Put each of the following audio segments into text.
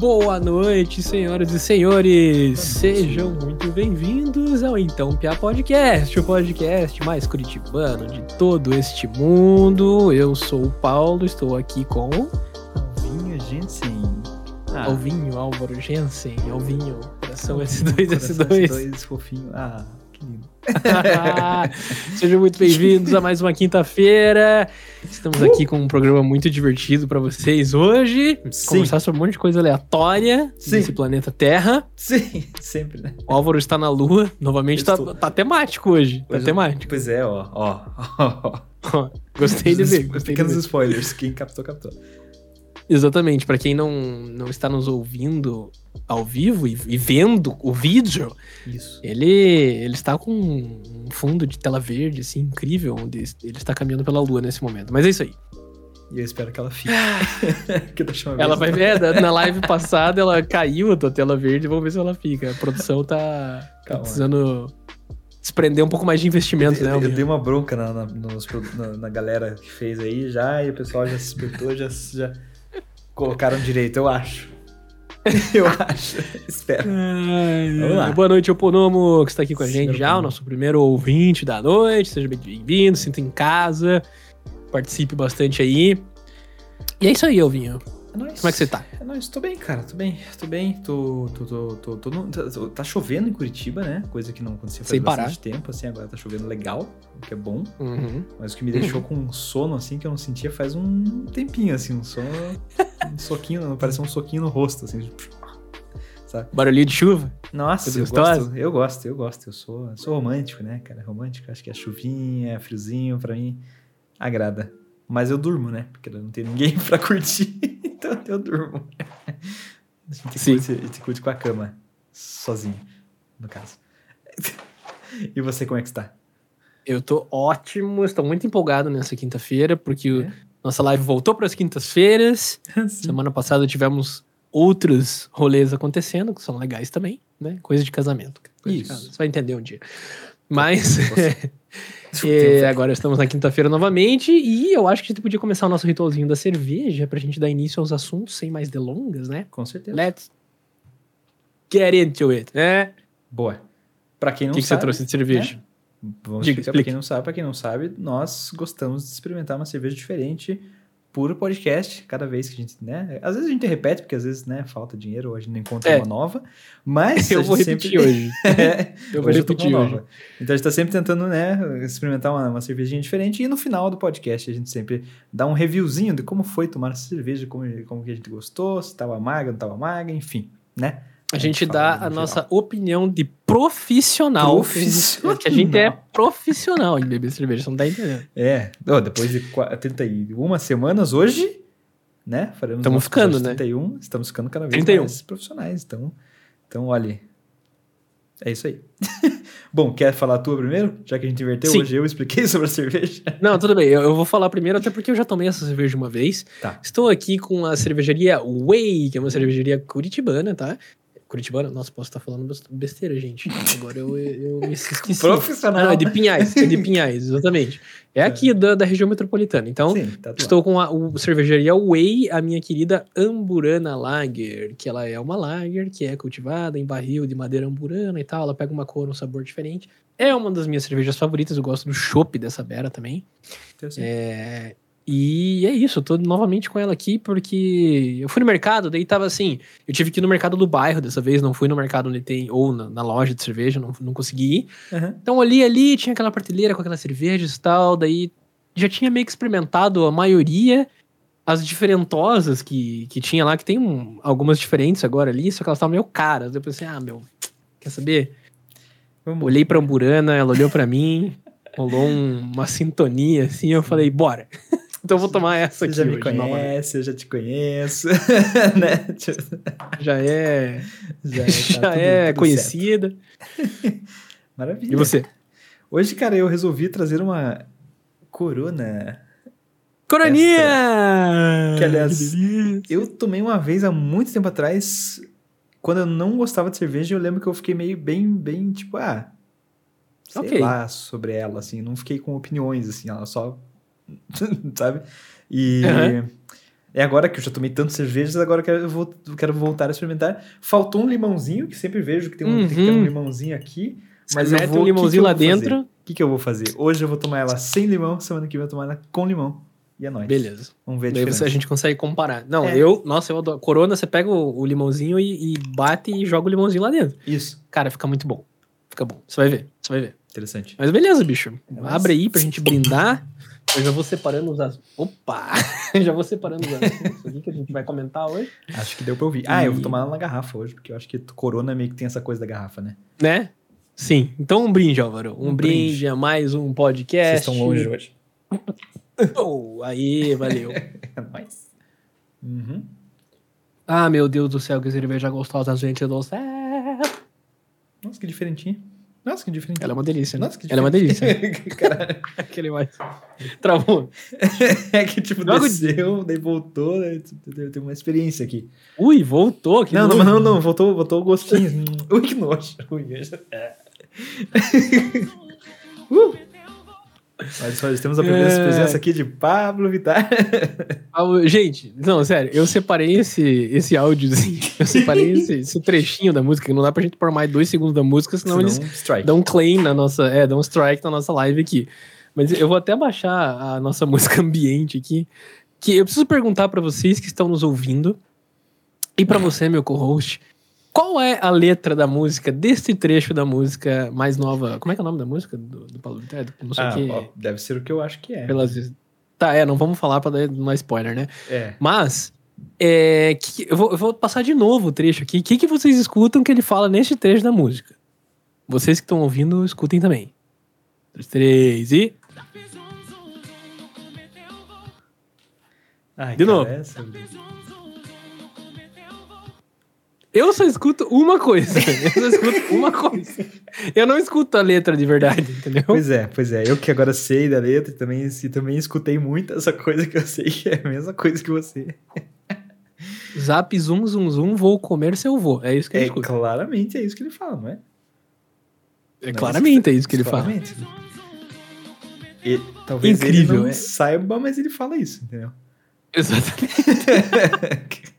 Boa noite, senhoras e senhores. Sejam muito bem-vindos ao Então Pia Podcast, o podcast mais curitibano de todo este mundo. Eu sou o Paulo, estou aqui com Alvinho Jensen. Ah. Alvinho Álvaro Jensen, Alvinho, coração Alvinho, S2, coração S2. S2, fofinho. Ah, que lindo. Sejam muito bem-vindos a mais uma quinta-feira. Estamos aqui com um programa muito divertido para vocês hoje. Sim. Conversar sobre um monte de coisa aleatória Sim. nesse planeta Terra. Sim, sempre, né? O Álvaro está na Lua. Novamente tá, tá temático hoje. Tá Pois é. temático. Pois é, ó, ó. ó. Ó, Gostei de ver. Gostei de Pequenos ver. spoilers. Quem captou, captou. Exatamente. Para quem não, não está nos ouvindo ao vivo e, e vendo o vídeo, Isso. ele, ele está com um fundo de tela verde, assim, incrível, onde ele está caminhando pela Lua nesse momento. Mas é isso aí. E eu espero que ela fique. que da última Ela vai ver, na- na live passada ela caiu a tua tela verde, vamos ver se ela fica. A produção tá, tá precisando desprender um pouco mais de investimento, Eu, né? eu, eu dei uma bronca na, na, nos na- na galera que fez aí já, e o pessoal já se espertou, já, já colocaram direito, eu acho. Eu acho. Espero. Boa noite, Oponomo, que está aqui com a Sim, gente já, o nosso primeiro ouvinte da noite. Seja bem- bem-vindo, sinta em casa, participe bastante aí. E é isso aí, Alvinho. É nóis. Como é que você tá? É nóis, tô bem, cara, tô bem, tô bem, tô, tô, tô, tô, tô no- tá, tá chovendo em Curitiba, né, coisa que não acontecia faz Sem bastante parar. tempo, assim, agora tá chovendo legal, o que é bom, Uhum. mas o que me deixou com um sono, assim, que eu não sentia faz um tempinho, assim, um sono, um soquinho, parecia um soquinho no rosto, assim, sabe? Barulhinho de chuva? Nossa, eu gosto, eu gosto, eu gosto, eu sou, sou romântico, né, cara, romântico, acho que a chuvinha, friozinho, pra mim, agrada. Mas eu durmo, né, porque não tem ninguém pra curtir, então eu durmo. A gente Sim. curte, a gente curte com a cama, sozinho, no caso. E você, como é que está? Eu tô ótimo, estou muito empolgado nessa quinta-feira, porque o- É? nossa live voltou para as quintas-feiras. Semana passada tivemos outros rolês acontecendo, que são legais também, né? Coisa de casamento. Coisa de Isso. casamento. Você vai entender um dia. Mas Você- é, agora estamos na quinta-feira novamente e eu acho que a gente podia começar o nosso ritualzinho da cerveja pra gente dar início aos assuntos sem mais delongas, né? Com certeza. Let's get into it, né? Boa. Pra quem O não que, que você sabe... trouxe de cerveja? né? Vamos Diga, explicar pra quem não sabe. Pra quem não sabe, nós gostamos de experimentar uma cerveja diferente por podcast, cada vez que a gente, né? Às vezes a gente repete, porque às vezes, né, falta dinheiro, ou a gente não encontra É. uma nova. Mas Eu vou repetir sempre... hoje. É, Eu vou hoje eu repetir uma hoje. nova. Então a gente tá sempre tentando, né, experimentar uma, uma cervejinha diferente. E no final do podcast a gente sempre dá um reviewzinho de como foi tomar essa cerveja, como, como que a gente gostou, se tava amarga, não tava amarga, enfim, né? A gente dá a geral. nossa opinião de profissional. Profissional. Que a gente é profissional em beber cerveja, você não tá entendendo. É, ó, depois de qua- 31 semanas hoje, né? Faremos nosso ficando, episódio né? 31, estamos ficando cada vez 31. mais profissionais. Então, então, olha, é isso aí. Bom, quer falar a tua primeiro? Já que a gente inverteu, Sim. hoje eu expliquei sobre a cerveja. Não, tudo bem, eu, eu vou falar primeiro, até porque eu já tomei essa cerveja uma vez. Tá. Estou aqui com a cervejaria Way, que é uma cervejaria curitibana, tá? Curitibana? Nossa, posso estar falando best- besteira, gente. Agora eu, eu me esqueci. Profissional. Ah, não, é de Pinhais, é de Pinhais, exatamente. É aqui da, da região metropolitana. Então, Sim, tá Estou com a o cervejaria Way, a minha querida Amburana Lager, que ela é uma lager que é cultivada em barril de madeira amburana e tal. Ela pega uma cor, um sabor diferente. É uma das minhas cervejas favoritas. Eu gosto do chopp dessa bera também. Então. É, e é isso, eu tô novamente com ela aqui porque eu fui no mercado, daí tava assim. Eu tive que ir no mercado do bairro dessa vez, não fui no mercado onde tem, ou na, na loja de cerveja, não, não consegui ir. Aham. Então olhei ali, tinha aquela prateleira com aquelas cervejas e tal, daí já tinha meio que experimentado a maioria, as diferentosas que, que tinha lá, que tem um- algumas diferentes agora ali, só que elas estavam meio caras. Eu pensei, ah, meu, quer saber? Vamos. Olhei pra Amburana, ela olhou pra mim, rolou um- uma sintonia assim, eu falei, bora. Então eu vou tomar essa Você aqui já me hoje, novamente. conhece, eu já te conheço, né? Já é, Já, já, tá tudo- é tudo conhecida. Maravilha. E você? Hoje, cara, eu resolvi trazer uma Corona. Coroninha! Que, aliás. Eu tomei uma vez há muito tempo atrás, quando eu não gostava de cerveja, eu lembro que eu fiquei meio bem, bem, tipo, ah, sei Ok. lá sobre ela, assim, não fiquei com opiniões, assim, ela só, sabe? E Aham. É agora que eu já tomei tantas cervejas, agora eu vou- quero voltar a experimentar. Faltou um limãozinho, que sempre vejo que tem um, tem que ter um Uhum. limãozinho aqui. Mas eu vou, um limãozinho que lá que dentro. O que, que eu vou fazer? Hoje eu vou tomar ela sem limão, semana que vem eu vou tomar ela com limão. E é nóis. Beleza. Vamos ver a diferença. a gente consegue comparar. Não, É. eu, nossa, eu adoro. Corona, você pega o, o limãozinho e, e bate e joga o limãozinho lá dentro. Isso, Cara, fica muito bom. Fica bom. Você vai ver, você vai ver. interessante. Mas beleza, bicho. É. Abre aí pra gente brindar. Eu já vou separando os assuntos. Opa! já vou separando os assuntos aqui que a gente vai comentar hoje. Acho que deu pra ouvir. Ah, eu vou E- tomar na garrafa hoje, porque eu acho que Corona meio que tem essa coisa da garrafa, né? Né? Sim. Então um brinde, Álvaro. Um, Um brinde. brinde. a mais um podcast. hoje. Oh, aí, valeu. É nóis. Uhum. ah, meu Deus do céu, que cerveja gostosa, gente do céu. Nossa, que diferentinho. Nossa, que diferentinho. Ela é uma delícia, né? Nossa, que Ela é uma delícia. Caralho. Aquele mais. Travou. É que, tipo, Logo- desceu, daí voltou, né? Tenho uma experiência aqui. Ui, voltou. Que não, não, não, não, voltou, voltou o gostinho. Ui, que nojo. Ui, é. uh. Olha só, temos a primeira É. presença aqui de Pablo Vittar. Gente, não, sério, eu separei esse, esse áudiozinho, eu separei esse, esse trechinho da música, que não dá pra gente pôr mais dois segundos da música, senão, Senão, eles strike. dão um claim na nossa, é, dão um strike na nossa live aqui. Mas eu vou até baixar a nossa música ambiente aqui, que eu preciso perguntar pra vocês que estão nos ouvindo, e pra você, meu co-host, qual é a letra da música, desse trecho da música mais nova, como é que é o nome da música do, do Paulo Vittar? Não sei Ah, que, ó, deve ser o que eu acho que é. pelas. Tá, é, não vamos falar pra dar spoiler, né? É. Mas, é, que- eu, vou, eu vou passar de novo o trecho aqui. O que, que vocês escutam que ele fala neste trecho da música? Vocês que estão ouvindo, escutem também. Dois, três e. Ai, De novo. essa- Eu só escuto uma coisa. Eu só escuto uma coisa. Eu não escuto a letra de verdade, entendeu? Pois é, pois é. Eu que agora sei da letra e também, também escutei muito essa coisa que eu sei que é a mesma coisa que você. Zap, zum, zum, zum, vou comer seu vô. É isso que eu É, escuto. claramente é isso que ele fala, não é? É, claramente é isso que ele fala. Claramente. E, talvez Incrível, ele não é. saiba, mas ele fala isso, entendeu? Exatamente.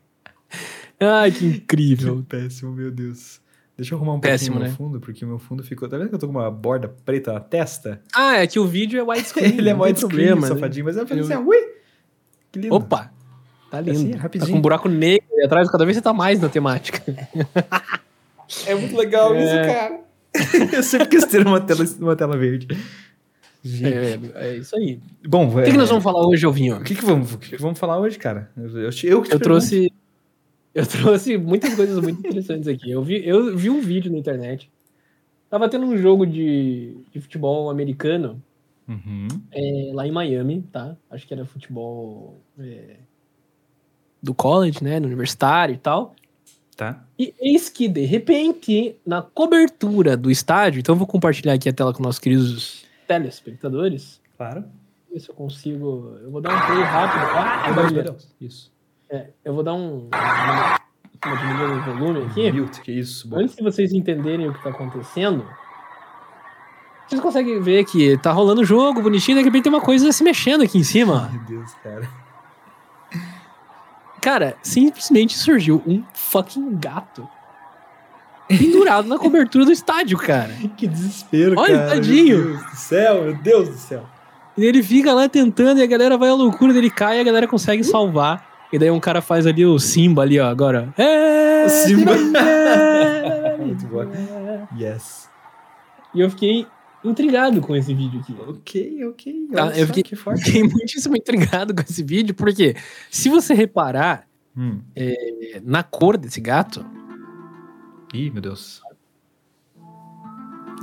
Ai, que Que incrível. péssimo, meu Deus. Deixa eu arrumar um Péssimo, pouquinho né? meu fundo, porque o meu fundo ficou... Tá vendo que eu tô com uma borda preta na testa? Ah, é que o vídeo é widescreen. ele é problema, né? safadinho, mas eu falei assim, ui! Que lindo. Opa! Tá lindo. Assim, tá rapidinho. com um buraco negro ali atrás, cada vez você tá mais na temática. É muito legal É. isso, cara. eu sempre quis ter uma tela, uma tela verde. Gente. É, é isso aí. Bom, O que, que nós vamos falar hoje, Alvinho? O que, que vamos, o que, que vamos falar hoje, cara? Eu, eu, eu, que te Eu trouxe. Eu trouxe muitas coisas muito interessantes aqui. Eu vi, eu vi um vídeo na internet. Tava tendo um jogo de, de futebol americano Uhum. é, lá em Miami, tá? Acho que era futebol é, do college, né? No universitário e tal. Tá. E eis que, de repente, na cobertura do estádio, então eu vou compartilhar aqui a tela com nossos queridos telespectadores. Claro. Ver se eu consigo. Eu vou dar um play rápido. Ah, Meu olha. Deus. Isso. É, eu vou dar um. Uma diminuída no volume aqui. Mute, que isso. Bom. Antes de vocês entenderem o que tá acontecendo, vocês conseguem ver que tá rolando o jogo bonitinho, de repente tem uma coisa se mexendo aqui em cima. Meu Deus, cara. Cara, simplesmente surgiu um fucking gato pendurado na cobertura do estádio, cara. Que desespero, Olha, cara. tadinho. Meu Deus do céu, meu Deus do céu. E ele fica lá tentando e a galera vai à loucura, ele cai e a galera consegue salvar. E daí um cara faz ali o Simba ali, ó, agora. É, Simba. Muito boa. Yes. E eu fiquei intrigado com esse vídeo aqui. Ok, ok. Olha eu fiquei- que forte. Fiquei muitíssimo intrigado com esse vídeo, porque se você reparar Hum. é, na cor desse gato, Ih, meu Deus.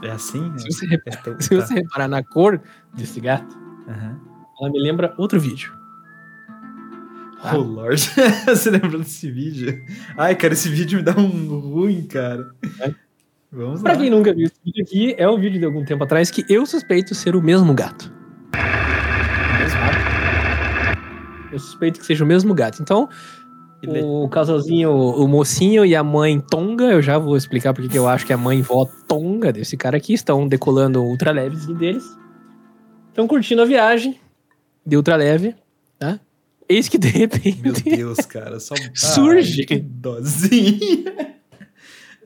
É assim? se você, É reparar, tão- se tá. você reparar na cor desse gato, Aham. ela me lembra outro vídeo. Tá? Oh, Lord. Você lembra desse vídeo? Ai, cara, esse vídeo me dá um ruim, cara. É. Vamos Pra lá. quem nunca viu esse vídeo aqui, é um vídeo de algum tempo atrás que eu suspeito ser o mesmo gato. Eu suspeito que seja o mesmo gato. Então, o casalzinho, o mocinho e a mãe Tonga, eu já vou explicar porque que eu acho que a mãe vó Tonga desse cara aqui estão decolando o ultralevezinho deles. Estão curtindo a viagem de ultraleve, tá? Eis que de repente. Meu Deus, cara. Só Surge. Ai, dozinha.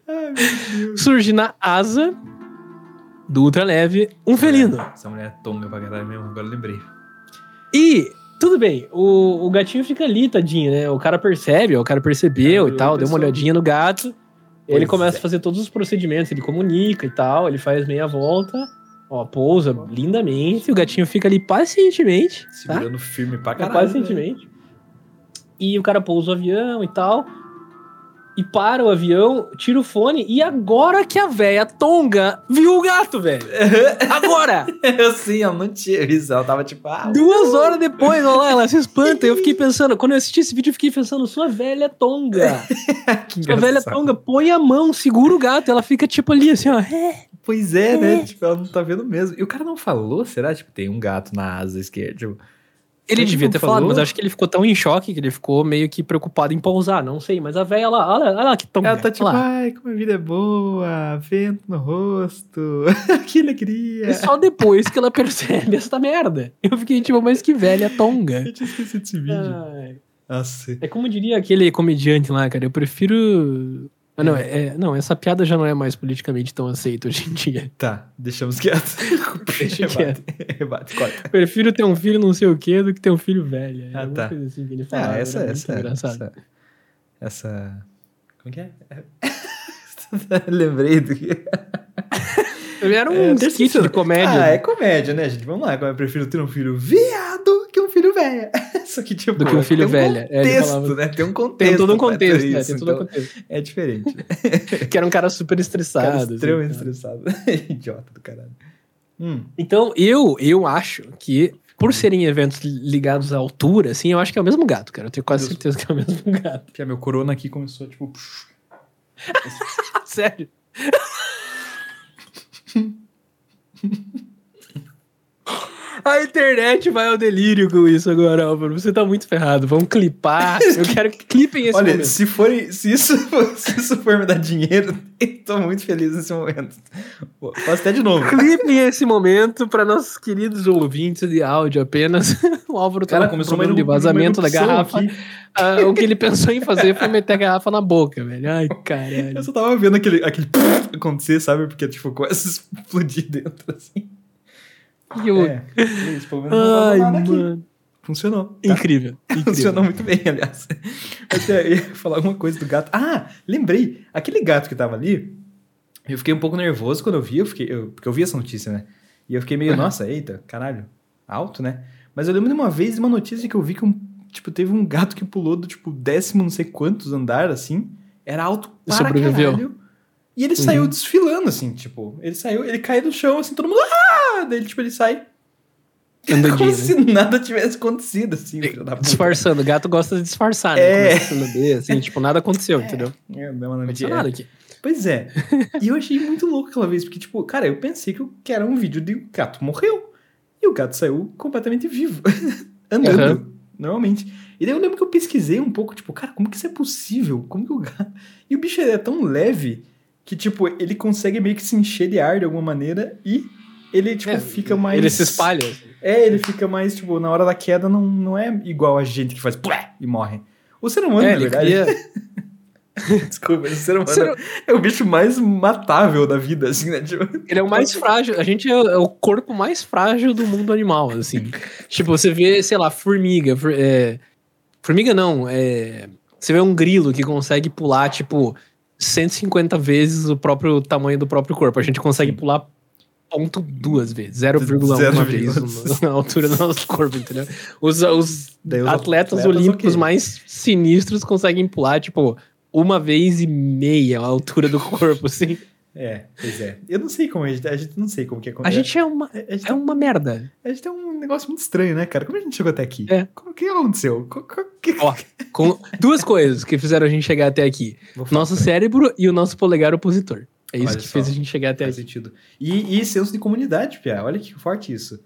Ai, meu Deus. surge na asa do ultraleve um felino. Essa mulher é tonga pra caralho mesmo, agora eu lembrei. E tudo bem, o, o gatinho fica ali, tadinho, né? O cara percebe, o cara percebeu É, e tal, deu uma olhadinha no gato. Ele Pois começa é. a fazer todos os procedimentos, ele comunica e tal, ele faz meia volta, ó, pousa lindamente, o gatinho fica ali pacientemente, tá? Segurando firme pra caralho. né? pacientemente. E o cara pousa o avião e tal. E para o avião, tira o fone. E agora que a véia tonga viu o gato, velho. Agora! Eu sim, eu não tinha visto. Ela tava tipo, ah, Duas horas depois, olha lá, ela se espanta. Eu fiquei pensando, quando eu assisti esse vídeo, eu fiquei pensando, sua velha tonga. que Sua velha tonga, põe a mão, segura o gato. Ela fica tipo ali, assim, ó. "É". Pois é, né? É. Tipo, ela não tá vendo mesmo. E o cara não falou, será? Tipo, tem um gato na asa esquerda. Tipo, Ele Ele devia ter falou? falado, mas acho que ele ficou tão em choque que ele ficou meio que preocupado em pousar, não sei. Mas a velha lá, olha, olha lá que tonga. ela tá tipo, lá. ai, como a vida é boa, vento no rosto, que alegria. E só depois que ela percebe essa merda. Eu fiquei tipo, mas que velha tonga. Eu tinha esquecido desse vídeo. Ai. Nossa. É como diria aquele comediante lá, cara. Eu prefiro. Ah, não, é, é- não, essa piada já não é mais politicamente tão aceita hoje em dia. Tá, deixamos quieto. Deixa Rebate, rebate, corta. Prefiro ter um filho não sei o quê do que ter um filho velho. É Ah, tá. coisa assim que ele falava, Ah, essa, muito essa, essa, essa... Como que é? Lembrei do que... Era um É, skit de comédia. Ah, é comédia, né, gente? Vamos lá, eu prefiro ter um filho viado filho velho. Só que, tipo, Do que um filho tem um velha. É, contexto, falava- né? Tem um contexto. Tem todo um pra contexto, né? isso, Tem todo um então contexto. É diferente. Que era um cara super Cara estressado. extremamente assim, cara. estressado. Idiota do caralho. Hum, Então, eu, eu acho que, por serem eventos ligados à altura, assim, eu acho que é o mesmo gato, cara. Eu tenho quase Deus. certeza que é o mesmo gato. que meu corona aqui começou, tipo... Sério. A internet vai ao delírio com isso agora, Álvaro. Você tá muito ferrado. Vamos clipar. Eu quero que clipem esse Olha, momento. se, for, se, isso, for- se isso for me dar dinheiro, eu tô muito feliz nesse momento. Pô, Faço até de novo. Clipem esse momento para nossos queridos ouvintes de áudio apenas. O Álvaro tá Cara, com começou problema de vazamento da garrafa. Ah, o que ele pensou em fazer foi meter a garrafa na boca, velho. Ai, caralho. Eu só tava vendo aquele, aquele acontecer, sabe? Porque, tipo, a explodir dentro, assim. E eu- É, isso, pelo menos não Ai, nada aqui. mano. Funcionou. tá? Incrível. incrível. Funcionou muito bem, aliás. Eu até ia falar alguma coisa do gato. Ah, lembrei. Aquele gato que tava ali, eu fiquei um pouco nervoso quando eu vi, eu fiquei, eu- porque eu vi essa notícia, né? E eu fiquei meio, nossa, eita, caralho, alto, né? Mas eu lembro de uma vez de uma notícia que eu vi que um, tipo, teve um gato que pulou do, tipo, décimo não sei quantos andar, assim. Era alto para sobreviveu. caralho. E ele Uhum. saiu desfilando, assim, tipo, ele saiu, ele caiu no chão, assim, todo mundo, ah! Daí, tipo, ele sai Andadinho, como né? se nada tivesse acontecido, assim. Disfarçando. O gato gosta de disfarçar, né? É. Começa a assim, tipo, nada aconteceu, entendeu? É, Não noite. aconteceu É. nada aqui. Pois é. e eu achei muito louco aquela vez, porque, tipo, cara, eu pensei que era um vídeo de o gato morreu. E o gato saiu completamente vivo. Andando, Aham. normalmente. E daí eu lembro que eu pesquisei um pouco, tipo, cara, como que isso é possível? Como que o gato. E o bicho é tão leve que, tipo, ele consegue meio que se encher de ar de alguma maneira e ele, tipo, É, fica mais. Ele se espalha. É, ele fica mais, tipo, na hora da queda não, não é igual a gente que faz plé e morre. O ser humano, É, na verdade. cria... Desculpa, o ser humano Ser- é o bicho mais matável da vida, assim, né? Tipo, Ele é o mais frágil. A gente é, é o corpo mais frágil do mundo animal, assim. tipo, você vê, sei lá, formiga. for- é, Formiga não, é. Você vê um grilo que consegue pular, tipo, 150 vezes o próprio tamanho do próprio corpo. A gente consegue pular ponto duas vezes, 0,1 Zero vez na altura do nosso corpo, entendeu? Os, os atletas, atletas, olímpicos ok. mais sinistros conseguem pular, tipo, uma vez e meia a altura do corpo, assim. É, pois é. Eu não sei como a gente. A gente não sei como que A acontece. gente é uma, A gente, é uma merda. a gente tem um negócio muito estranho, né, cara? Como a gente chegou até aqui? É. Como, o que aconteceu? Co- co- que- Ó, com duas coisas que fizeram a gente chegar até aqui: nosso cérebro e o nosso polegar opositor. É isso Olha que só. fez a gente chegar até Faz aqui. sentido. E, e senso de comunidade, Pia. Olha que forte isso.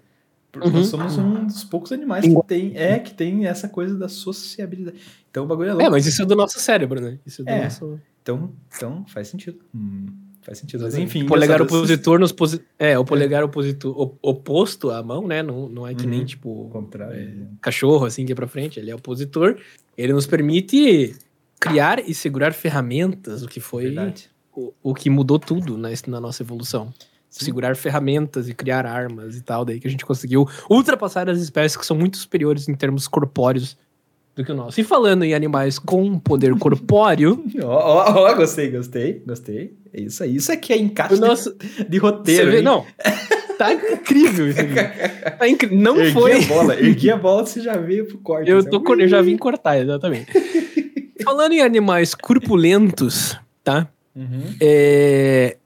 Porque Uhum. Nós somos um dos poucos animais que tem, é, que tem essa coisa da sociabilidade. Então o bagulho é louco. É, mas isso é do nosso cérebro, né? Isso é do É. nosso. Então, então faz sentido. Hum, faz sentido. Mas enfim. Polegar dessa- opositor nos posi... É, o polegar opositor op- oposto à mão, né? Não, não é que nem, Uhum. tipo, Contrário. cachorro, assim, que é pra frente. Ele é opositor. Ele nos permite criar e segurar ferramentas, o que foi o, o que mudou tudo na, na nossa evolução. Sim. Segurar ferramentas e criar armas e tal, daí que a gente conseguiu ultrapassar as espécies que são muito superiores em termos corpóreos do que o nosso. E falando em animais com poder corpóreo, Ó, ó, gostei, gostei, gostei. É isso aí. Isso aqui é encaixe o nosso. de, de roteiro. Vê, não. Tá incrível isso aqui. Tá incri- Não ergui foi. a bola, ergui a bola, você já veio pro corte. Eu, assim, tô, eu já vim cortar, exatamente. Falando em animais corpulentos, tá? Uhum. É...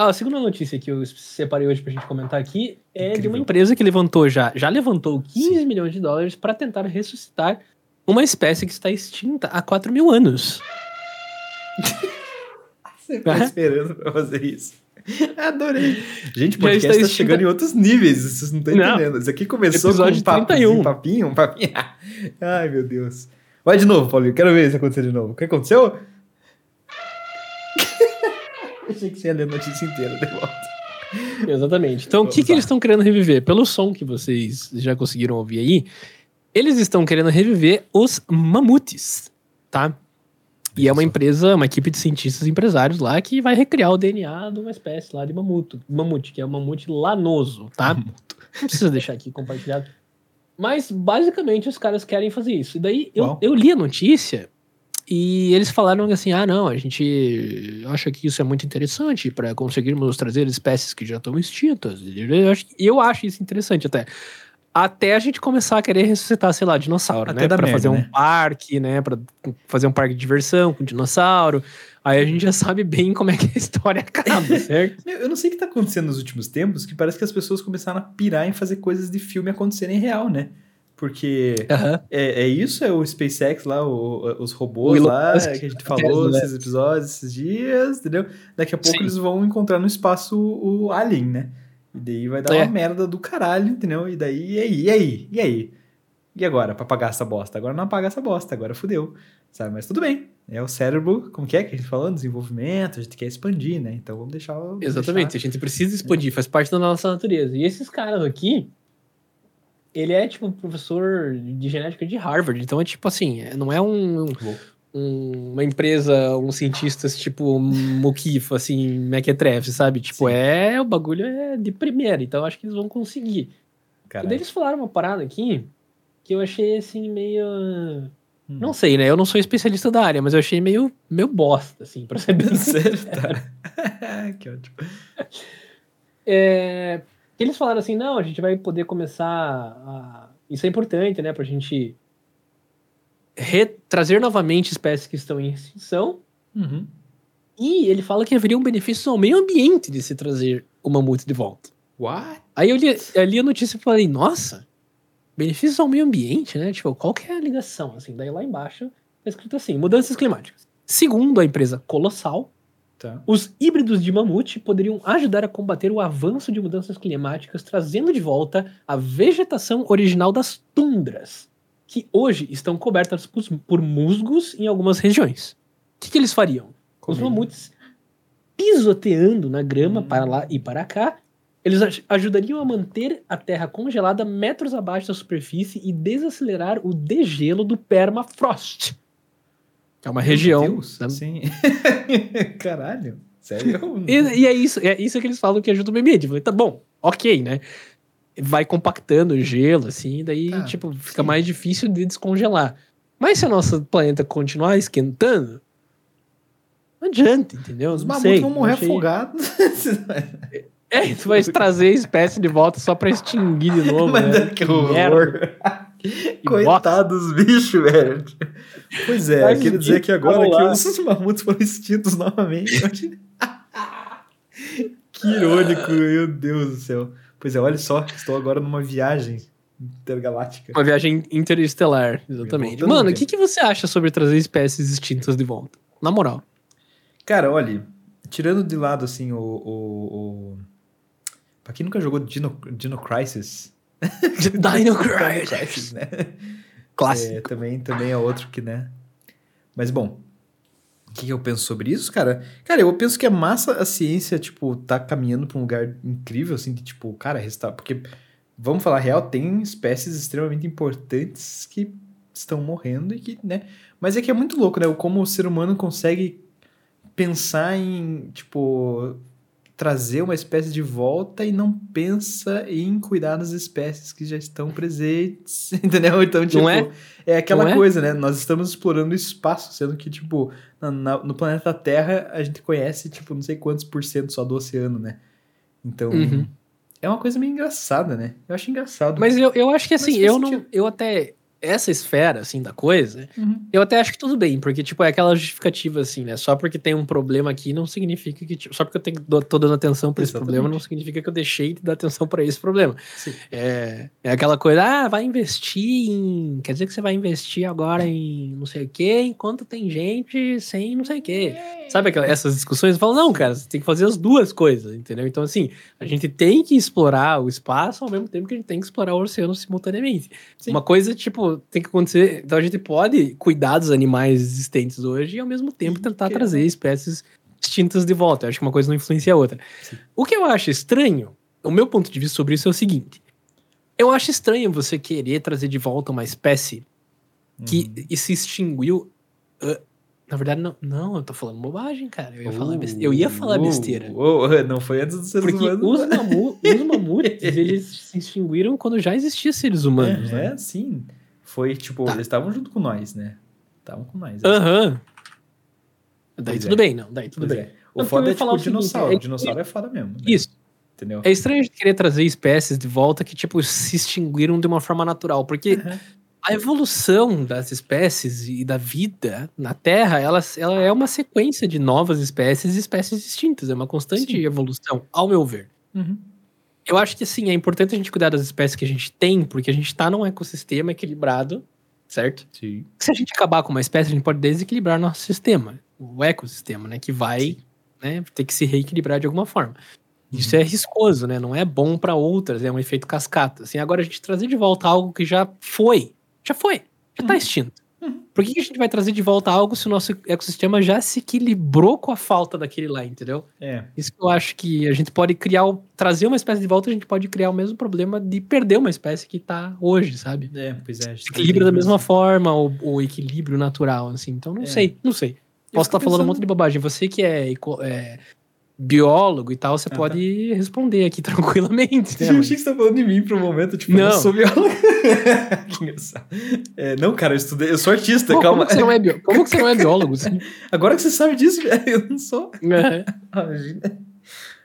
Ah, a segunda notícia que eu separei hoje pra gente comentar aqui é de Incrível. uma empresa que levantou já, já levantou 15 milhões de dólares para tentar ressuscitar uma espécie que está extinta há 4 mil anos. Você tá esperando pra fazer isso. Adorei. Gente, o podcast está tá chegando em outros níveis, vocês não estão Não. entendendo. Isso aqui começou Episódio com um papo, 31. um papinho, um papinho. Ai, meu Deus. Vai de novo, Paulinho, quero ver isso acontecer de novo. O que aconteceu? Eu Achei que você ia ler a notícia inteira de volta. Exatamente. Então, o que, que eles estão querendo reviver? Pelo som que vocês já conseguiram ouvir aí, eles estão querendo reviver os mamutes, tá? E é uma empresa, uma equipe de cientistas e empresários lá que vai recriar o DNA de uma espécie lá de mamuto, mamute, que é o mamute lanoso, tá? Não precisa deixar aqui compartilhado. Mas, basicamente, os caras querem fazer isso. E daí, eu, Uau. eu li a notícia e eles falaram assim: ah, não, a gente acha que isso é muito interessante para conseguirmos trazer espécies que já estão extintas. E Eu acho, eu acho isso interessante até. Até a gente começar a querer ressuscitar, sei lá, dinossauro, Até né? merda, fazer um né? parque, né? Pra fazer um parque de diversão com dinossauro. Aí a gente já sabe bem como é que a história acaba, certo? Eu não sei o que tá acontecendo nos últimos tempos, que parece que as pessoas começaram a pirar em fazer coisas de filme acontecerem real, né? Porque Aham. é, é isso, é o SpaceX lá, o- os robôs lá, Musk, que a gente falou nesses episódios, esses dias, entendeu? Daqui a pouco Sim. eles vão encontrar no espaço o, Alien, né? E daí vai dar É. uma merda do caralho, entendeu? E daí, e aí, e aí, e aí? E agora, pra apagar essa bosta? Agora não apaga essa bosta, agora fudeu, sabe? Mas tudo bem, é o cérebro, como que é que a gente falou? Desenvolvimento, a gente quer expandir, né? Então vamos deixar... vamos Exatamente, a gente precisa expandir, faz parte da nossa natureza. E esses caras aqui, ele é tipo professor de genética de Harvard, então é tipo assim, é- não é um, um- uma empresa, uns cientistas tipo Mukif, assim, Mequetrefe, sabe? Tipo, Sim. é, o bagulho é de primeira, então acho que eles vão conseguir. E Caralho. daí eles falaram uma parada aqui que eu achei assim meio. Hum. Não sei, né? Eu não sou especialista da área, mas eu achei meio, meio bosta, assim, pra ser bem tá? que ótimo. É, eles falaram assim, não, a gente vai poder começar a... Isso é importante, né? Pra gente trazer novamente espécies que estão em extinção. Uhum. E ele fala que haveria um benefício ao meio ambiente de se trazer o mamute de volta. What? Aí eu li, eu li a notícia e falei, nossa, benefícios ao meio ambiente, né? Tipo, qual que é a ligação? Assim, daí lá embaixo tá escrito assim, mudanças climáticas. Segundo a empresa Colossal, Tá. Os híbridos de mamute poderiam ajudar a combater o avanço de mudanças climáticas, trazendo de volta a vegetação original das tundras, que hoje estão cobertas por, musgos em algumas regiões. O que, que eles fariam? Os Comigo. mamutes pisoteando na grama Hum. para lá e para cá, eles aj- ajudariam a manter a terra congelada metros abaixo da superfície e desacelerar o degelo do permafrost. É uma região. Meu Deus, da- Sim. Caralho. Sério? E, e é isso, é isso que eles falam que ajuda o meio ambiente. Falei, Tá bom, ok, né? Vai compactando o gelo, assim, daí, Tá, tipo, fica sim. mais difícil de descongelar. Mas se o nosso planeta continuar esquentando, não adianta, entendeu? Os mamutos vão morrer achei- afogados. É, tu vai trazer a espécie de volta só pra extinguir de novo. Mas né? que merda. horror. Coitados dos bichos, velho. Pois é, Mas os dizer que agora que os mamutos foram extintos novamente. que irônico, meu Deus do céu. Pois é, olha só, estou agora numa viagem intergaláctica. Uma viagem interestelar, exatamente. Voltando Mano, no o que, que você acha sobre trazer espécies extintas de volta? Na moral. Cara, olha, tirando de lado assim o. o, o... Pra quem nunca jogou Dino, Dino Crisis. Dino Crisis. né? Clássico. É, também, também é outro que, né? Mas bom. O que eu penso sobre isso, cara? Cara, eu penso que é massa a ciência, tipo, tá caminhando pra um lugar incrível, assim, que, tipo, cara, resta... porque, vamos falar real, tem espécies extremamente importantes que estão morrendo e que, né? Mas é que é muito louco, né? Como o ser humano consegue pensar em, tipo, trazer uma espécie de volta e não pensa em cuidar das espécies que já estão presentes, entendeu? Então, tipo, Não é? é aquela é? coisa, né? Nós estamos explorando o espaço, sendo que, tipo, na- na- no planeta Terra a gente conhece, tipo, não sei quantos por cento só do oceano, né? Então, Uhum. é uma coisa meio engraçada, né? Eu acho engraçado. Mas eu, eu acho que assim, eu não. Eu até. Essa esfera, assim, da coisa, Uhum. eu até acho que tudo bem, porque, tipo, é aquela justificativa, assim, né? Só porque tem um problema aqui não significa que. Tipo, só porque eu tenho, tô dando atenção pra esse problema não significa que eu deixei de dar atenção pra esse problema. Sim. É, é aquela coisa, ah, vai investir em. Quer dizer que você vai investir agora em não sei o quê, enquanto tem gente sem não sei o quê. Sabe aquela, essas discussões? Eu falo, não, cara, você tem que fazer as duas coisas, entendeu? Então, assim, a gente tem que explorar o espaço ao mesmo tempo que a gente tem que explorar o oceano simultaneamente. Sim. Uma coisa, tipo, tem que acontecer. Então, a gente pode cuidar dos animais existentes hoje e, ao mesmo tempo, tentar que- trazer espécies extintas de volta. Eu acho que uma coisa não influencia a outra. Sim. O que eu acho estranho, o meu ponto de vista sobre isso é o seguinte: eu acho estranho você querer trazer de volta uma espécie que Uhum. se extinguiu. ah, na verdade, não, não, eu tô falando bobagem, cara. Eu ia falar, Uh, besteira. Eu ia falar uh, besteira. uh, não foi antes dos seres Porque humanos. os, mamu os mamutes, eles se extinguiram quando já existia seres humanos, É, né? é, sim. Foi tipo, Tá. eles estavam junto com nós, né? Estavam com nós. Aham. Daí Pois tudo é. bem, não. Daí tudo Pois bem. é. Não, O eu foda é tipo falar o seguinte, dinossauro. é O dinossauro é foda mesmo. né? Isso. Entendeu? É estranho a gente querer trazer espécies de volta que, tipo, se extinguiram de uma forma natural. Porque Uhum. a evolução das espécies e da vida na Terra, ela, ela é uma sequência de novas espécies e espécies distintas. É uma constante Sim. evolução, ao meu ver. Uhum. Eu acho que, assim, é importante a gente cuidar das espécies que a gente tem, porque a gente tá num ecossistema equilibrado, certo? Sim. Se a gente acabar com uma espécie, a gente pode desequilibrar nosso sistema, o ecossistema, né? Que vai né, ter que se reequilibrar de alguma forma. Isso Uhum. é riscoso, né? Não é bom para outras, é um efeito cascata. Assim, agora a gente trazer de volta algo que já foi, já foi, já tá Uhum. extinto. Por que, a gente vai trazer de volta algo se o nosso ecossistema já se equilibrou com a falta daquele lá, entendeu? É. Isso que eu acho que a gente pode criar, trazer uma espécie de volta, a gente pode criar o mesmo problema de perder uma espécie que tá hoje, sabe? É, pois é. equilibra da mesma forma, o, o equilíbrio natural, assim. Então, não É. sei, não sei. Posso estar falando um pensando- monte de bobagem. Você que é, é biólogo e tal, você Aham. pode responder aqui tranquilamente. né, Eu achei que você tá falando de mim por um momento, tipo, eu Não. não sou biólogo. É, não, cara, eu estudei, eu sou artista, Pô, calma. Como você não é, como você não é biólogo? Agora que você sabe disso, eu não sou. Imagina.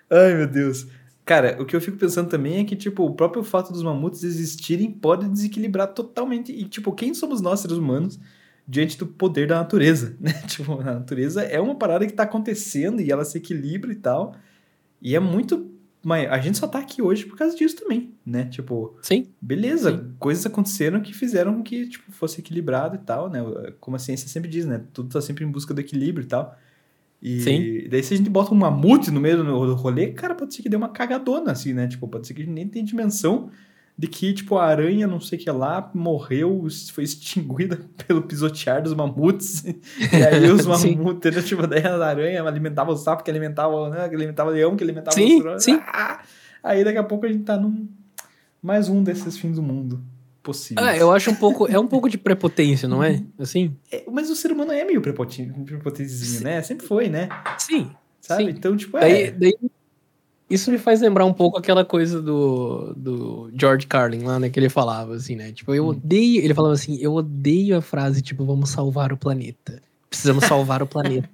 Ai, meu Deus. Cara, o que eu fico pensando também é que, tipo, o próprio fato dos mamutes existirem pode desequilibrar totalmente. E, tipo, quem somos nós, seres humanos, diante do poder da natureza, né? Tipo, a natureza é uma parada que tá acontecendo e ela se equilibra e tal. E é muito. Mas a gente só tá aqui hoje por causa disso também, né? Tipo, Sim, beleza, Sim. coisas aconteceram que fizeram com que, tipo, fosse equilibrado e tal, né? Como a ciência sempre diz, né? Tudo tá sempre em busca do equilíbrio e tal. E Sim. daí se a gente bota um mamute no meio do do rolê, cara, pode ser que dê uma cagadona, assim, né? Tipo, pode ser que a gente nem tenha dimensão de que, tipo, a aranha, não sei o que lá, morreu, foi extinguida pelo pisotear dos mamutes. E aí os mamutes, né? tipo, daí a aranha alimentava o sapo, que alimentava, né? Que alimentava o leão, que alimentava Sim, o sim. Ah! Aí daqui a pouco a gente tá num... Mais um desses fins do mundo possíveis. É, eu acho um pouco. É um pouco de prepotência, não é? Assim? É, mas o ser humano é meio prepotente, prepotentezinho, né? Sempre foi, né? Sim. Sabe? Sim. Então, tipo, Daí, é... daí- isso me faz lembrar um pouco aquela coisa do, do George Carlin lá, né? Que ele falava assim, né? Tipo, eu Hum. odeio. Ele falava assim: eu odeio a frase, tipo, vamos salvar o planeta. Precisamos salvar o planeta.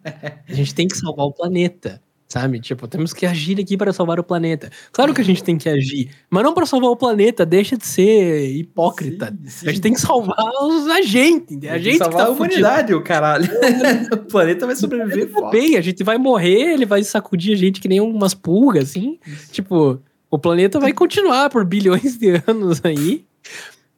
A gente tem que salvar o planeta. Sabe? Tipo, temos que agir aqui para salvar o planeta. Claro que a gente tem que agir, mas não para salvar o planeta, deixa de ser hipócrita. Sim, sim. A gente tem que salvar os a Tem que gente salvar tá a humanidade, o caralho. o planeta vai sobreviver. Tá foda. bem, a gente vai morrer, ele vai sacudir a gente que nem umas pulgas, assim. Tipo, o planeta vai continuar por bilhões de anos aí.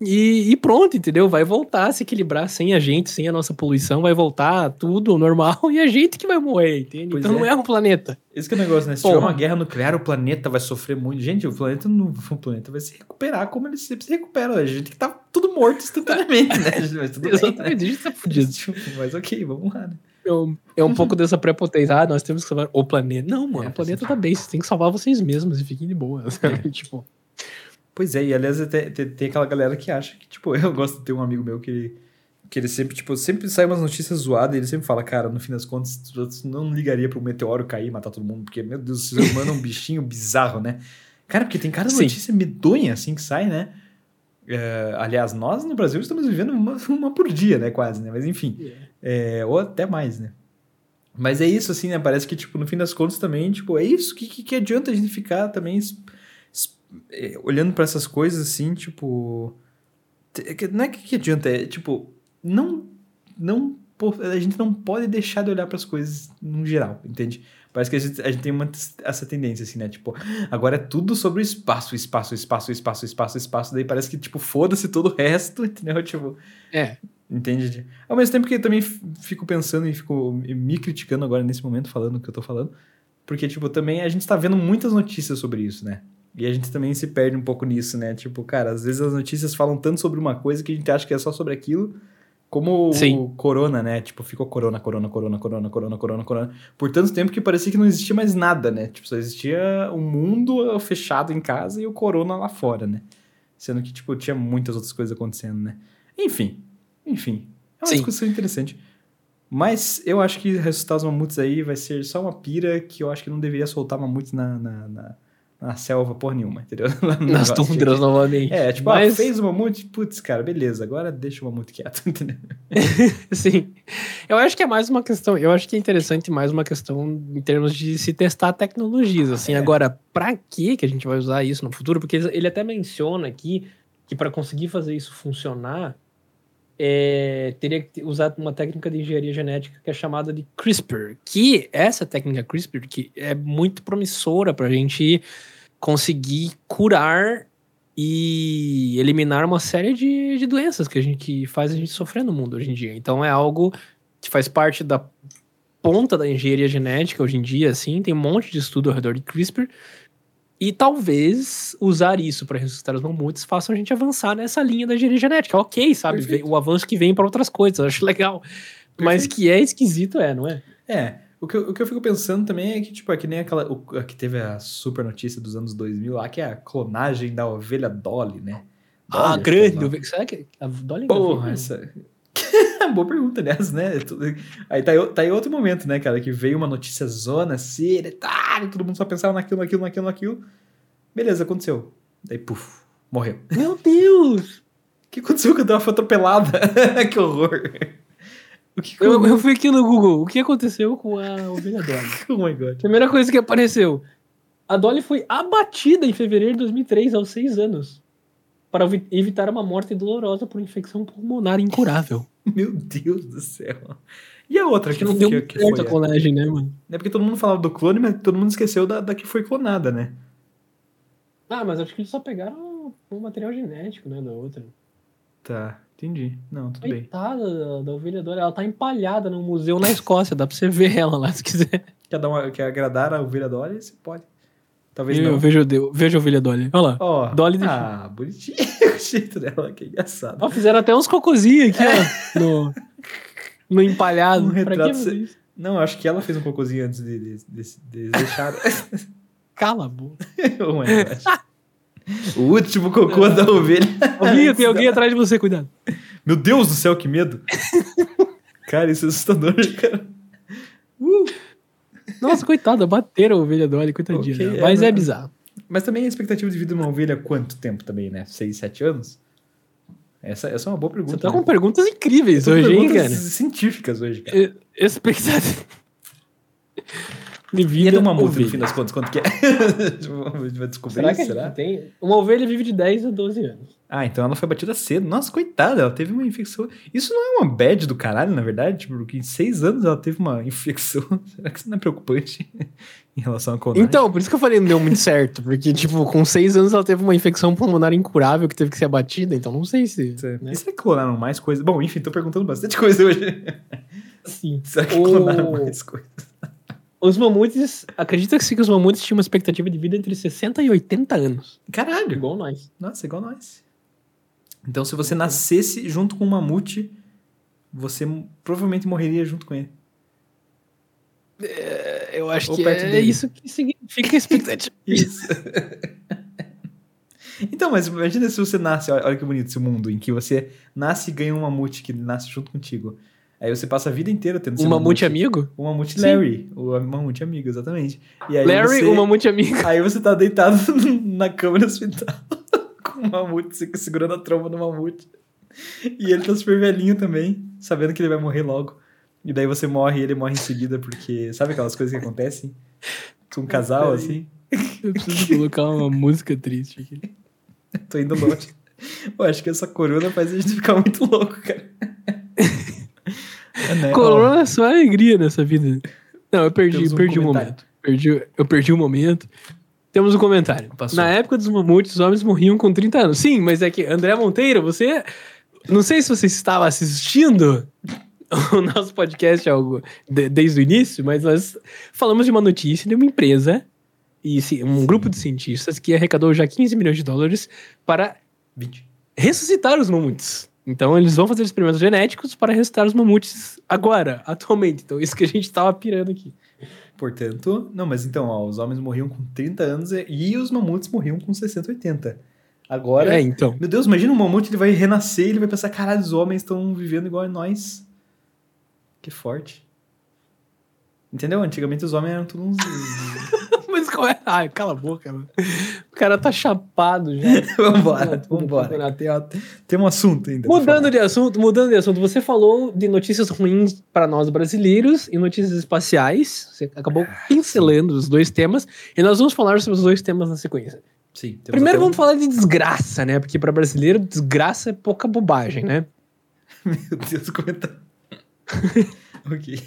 E, e pronto, entendeu? Vai voltar a se equilibrar sem a gente, sem a nossa poluição, vai voltar tudo normal e a gente que vai morrer, entende? Pois então é. não é um planeta. Esse que é o negócio, né? Se Porra. tiver uma guerra nuclear, o planeta vai sofrer muito. Gente, o planeta, não, o planeta vai se recuperar como ele sempre se recupera. A gente que tá tudo morto instantaneamente, né? Mas tudo bem, né? Exatamente, a gente tá fudido. Mas ok, vamos lá, né? É um, é um pouco dessa prepotência. Ah, nós temos que salvar o planeta. Não, mano, É, o planeta tá bem. Vocês têm que salvar vocês mesmos e fiquem de boa. sabe? tipo, Pois é, e aliás, tem, tem, tem aquela galera que acha que, tipo, eu gosto de ter um amigo meu que ele, que ele sempre, tipo, sempre sai umas notícias zoadas e ele sempre fala, cara, no fim das contas, tu não ligaria pro meteoro cair e matar todo mundo, porque, meu Deus, o ser humano é um bichinho bizarro, né? Cara, porque tem cada Sim. notícia medonha, assim, que sai, né? É, aliás, nós no Brasil estamos vivendo uma, uma por dia, né, quase, né? Mas enfim, é, ou até mais, né? Mas é isso, assim, né? Parece que, tipo, no fim das contas também, tipo, é isso. que, que, que adianta a gente ficar também olhando pra essas coisas, assim, tipo... é Não é que, que adianta, é, tipo, não... não a gente não pode deixar de olhar pras coisas no geral, entende? Parece que a gente, a gente tem uma, essa tendência, assim, né? Tipo, agora é tudo sobre o espaço, espaço, espaço, espaço, espaço, espaço. Daí parece que, tipo, foda-se todo o resto, entendeu? Tipo, é. Entende? Ao mesmo tempo que eu também fico pensando e fico me criticando agora nesse momento, falando o que eu tô falando. Porque, tipo, também a gente tá vendo muitas notícias sobre isso, né? E a gente também se perde um pouco nisso, né? Tipo, cara, às vezes as notícias falam tanto sobre uma coisa que a gente acha que é só sobre aquilo. Como Sim. o corona, né? Tipo, ficou corona, corona, corona, corona, corona, corona, corona. Por tanto tempo que parecia que não existia mais nada, né? Tipo, só existia o mundo fechado em casa e o corona lá fora, né? Sendo que, tipo, tinha muitas outras coisas acontecendo, né? Enfim, enfim. É uma Sim. discussão interessante. Mas eu acho que ressuscitar os mamutes aí vai ser só uma pira que eu acho que não deveria soltar mamutes na, na, na, na selva porra nenhuma, entendeu? Nas tundras novamente. É, tipo, Mas- ah, fez o mamute, putz, cara, beleza, agora deixa o mamute quieto, entendeu? Sim. Eu acho que é mais uma questão. Eu acho que é interessante mais uma questão em termos de se testar tecnologias. Assim, É. agora, pra que que a gente vai usar isso no futuro? Porque ele até menciona aqui que para conseguir fazer isso funcionar, é, teria que usar uma técnica de engenharia genética que é chamada de CRISPR. Que essa técnica CRISPR que é muito promissora para a gente conseguir curar e eliminar uma série de, de doenças que a gente que faz a gente sofrer no mundo hoje em dia. Então é algo que faz parte da ponta da engenharia genética hoje em dia, assim, tem um monte de estudo ao redor de CRISPR. E talvez usar isso para ressuscitar os mamutes faça a gente avançar nessa linha da engenharia genética. Ok, sabe? Perfeito. O avanço que vem para outras coisas, eu acho legal. Mas que é esquisito, é, não é? É, o que, eu, o que eu fico pensando também é que, tipo, é que nem aquela. O, que teve a super notícia dos anos 2000 lá, que é a clonagem da ovelha Dolly, né? Dolly, Ah, que é o grande. eu- Será que a Dolly Porra, vive? essa. Boa pergunta, aliás, né? Aí tá, aí- tá aí outro momento, né, cara? Que veio uma notícia zona, tá, e todo mundo só pensava naquilo, naquilo, naquilo, naquilo. Beleza, aconteceu. Daí, puf, morreu. Meu Deus! O que aconteceu quando ela foi atropelada? que horror. Que Eu, eu fui aqui no Google. O que aconteceu com a ovelha Dolly? Oh my god. Primeira coisa que apareceu. A Dolly foi abatida em fevereiro de 2003, aos seis anos. Para evi- evitar uma morte dolorosa por infecção pulmonar incurável. Meu Deus do céu. E a outra Acho que, não deu que, que certo foi? a clonagem, né, mano? É porque todo mundo falava do clone, mas todo mundo esqueceu da, da que foi clonada, né? Ah, mas acho que eles só pegaram o material genético, né, da outra. Tá, entendi. Não, tudo bem. Coitada da, ovelha Dolly. Ela tá empalhada num museu na Escócia. Dá pra você ver ela lá, se quiser. Quer, dar uma, quer agradar a ovelha Dolly? Você pode. Talvez Eu, não. vejo, eu vejo a ovelha Dolly. Olha lá. Ó, Dolly de- Ah, bonitinho o jeito dela, que engraçado. Ó, fizeram até uns cocôzinhos aqui, ó. No, no empalhado. Um retrato isso? Não, acho que ela fez um cocôzinho antes de, de, de, de deixar. Cala a boca. oh my God. O último cocô da ovelha. Alguém, tem alguém atrás de você, cuidado. Meu Deus do céu, que medo. cara, isso é assustador, cara. Uh. Nossa, coitada, bateram a ovelha Dolly, coitadinha. Ok, dela. é, Mas é, não- bizarro. Mas também a expectativa de vida de uma ovelha quanto tempo também, né? 6, 7 anos? Essa, essa é uma boa pergunta. Você tá né? com perguntas incríveis hoje, hein, perguntas cara? científicas hoje, cara. Expectativa. De E é de uma multa, no ovelha. fim das contas, quanto que é? a gente vai descobrir Será que será? tem? Uma ovelha vive de 10 a 12 anos. Ah, então ela foi batida cedo. Nossa, coitada, ela teve uma infecção. Isso não é uma bad do caralho, na verdade? Tipo, porque em seis anos ela teve uma infecção. Será que isso não é preocupante em relação a clonagem? Então, por isso que eu falei não deu muito certo. Porque, tipo, com 6 anos ela teve uma infecção pulmonar incurável que teve que ser abatida. Então não sei se. E será que clonaram mais coisas? Bom, enfim, tô perguntando bastante coisa hoje. Sim. Será que O- clonaram mais coisas? Os mamutes. Acredita-se que os mamutes tinham uma expectativa de vida entre 60 e 80 anos. Caralho! Igual nós. Nossa, igual nós. Então, se você nascesse junto com um mamute, você provavelmente morreria junto com ele. É, eu acho Ou que perto é dele. isso que significa expectativa. Isso. então, mas imagina se você nasce, olha que bonito esse mundo, em que você nasce e ganha um mamute que nasce junto contigo. Aí você passa a vida inteira tendo Um mamute amigo? O mamute Sim. Larry. O mamute amigo, exatamente. Larry, você... o mamute amigo. Aí você tá deitado na cama no hospital com o mamute, se- segurando a tromba do mamute. E ele tá super velhinho também, sabendo que ele vai morrer logo. E daí você morre e ele morre em seguida, porque sabe aquelas coisas que acontecem? Com um casal, assim? Eu preciso colocar uma música triste aqui. Tô indo longe. Eu acho que essa corona faz a gente ficar muito louco, cara. É, né? Corona é só alegria nessa vida. Não, eu perdi, Temos um perdi o comentário. momento. Perdi, eu perdi o momento. Temos um comentário. Passou. Na época dos mamutes, os homens morriam com 30 anos. Sim, mas é que André Monteiro, você. Não sei se você estava assistindo o nosso podcast algo de- desde o início, mas nós falamos de uma notícia de uma empresa e um grupo de cientistas que arrecadou já 15 milhões de dólares para 20. ressuscitar os mamutes. Então eles vão fazer experimentos genéticos para ressuscitar os mamutes agora, atualmente. Então isso que a gente tava pirando aqui. Portanto, não, mas então, ó, os homens morriam com 30 anos e, os mamutes morriam com 60, 80. Agora, É, então. meu Deus, imagina um mamute, ele vai renascer e ele vai pensar, caralho, os homens estão vivendo igual a nós. Que forte. Entendeu? Antigamente os homens eram todos uns... Mas qual é? Ai, cala a boca, mano. O cara tá chapado já. vambora, vambora. Tela. Tem um assunto ainda. Mudando de assunto, mudando de assunto, você falou de notícias ruins para nós brasileiros e notícias espaciais. Você acabou pincelando os dois temas e nós vamos falar sobre os dois temas na sequência. Sim. Primeiro vamos falar de desgraça, né? Porque para brasileiro desgraça é pouca bobagem, né? Meu Deus, o comentário. ok.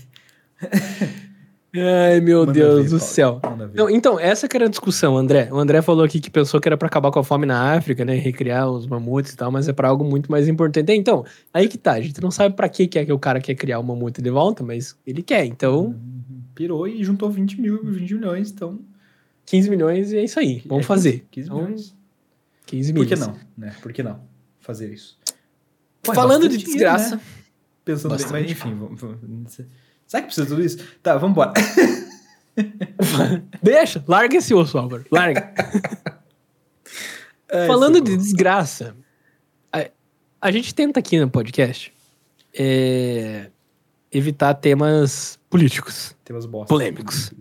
Ai, meu Manda Deus ver, do Paulo, céu. Não, então, essa que era a discussão, André. O André falou aqui que pensou que era pra acabar com a fome na África, né? Recriar os mamutes e tal, mas é pra algo muito mais importante. É, Então, aí que tá. A gente não sabe pra que que é que o cara quer criar o mamute de volta, mas ele quer. Então, Pirou e juntou 20 mil, 20 milhões, então... 15 milhões e é isso aí. Vamos é fazer. 15 Então, milhões. 15 Por que milhões. não, né? Por que não fazer isso? Pô, é Falando de dinheiro, desgraça. né? Pensando bem, Bastante. mas enfim, vamos, vamos- será que precisa de tudo isso? Tá, vamos embora. Deixa, larga esse osso, Álvaro. Larga. Falando de desgraça, a, a gente tenta aqui no podcast é, evitar temas políticos. Temas bosta. polêmicos.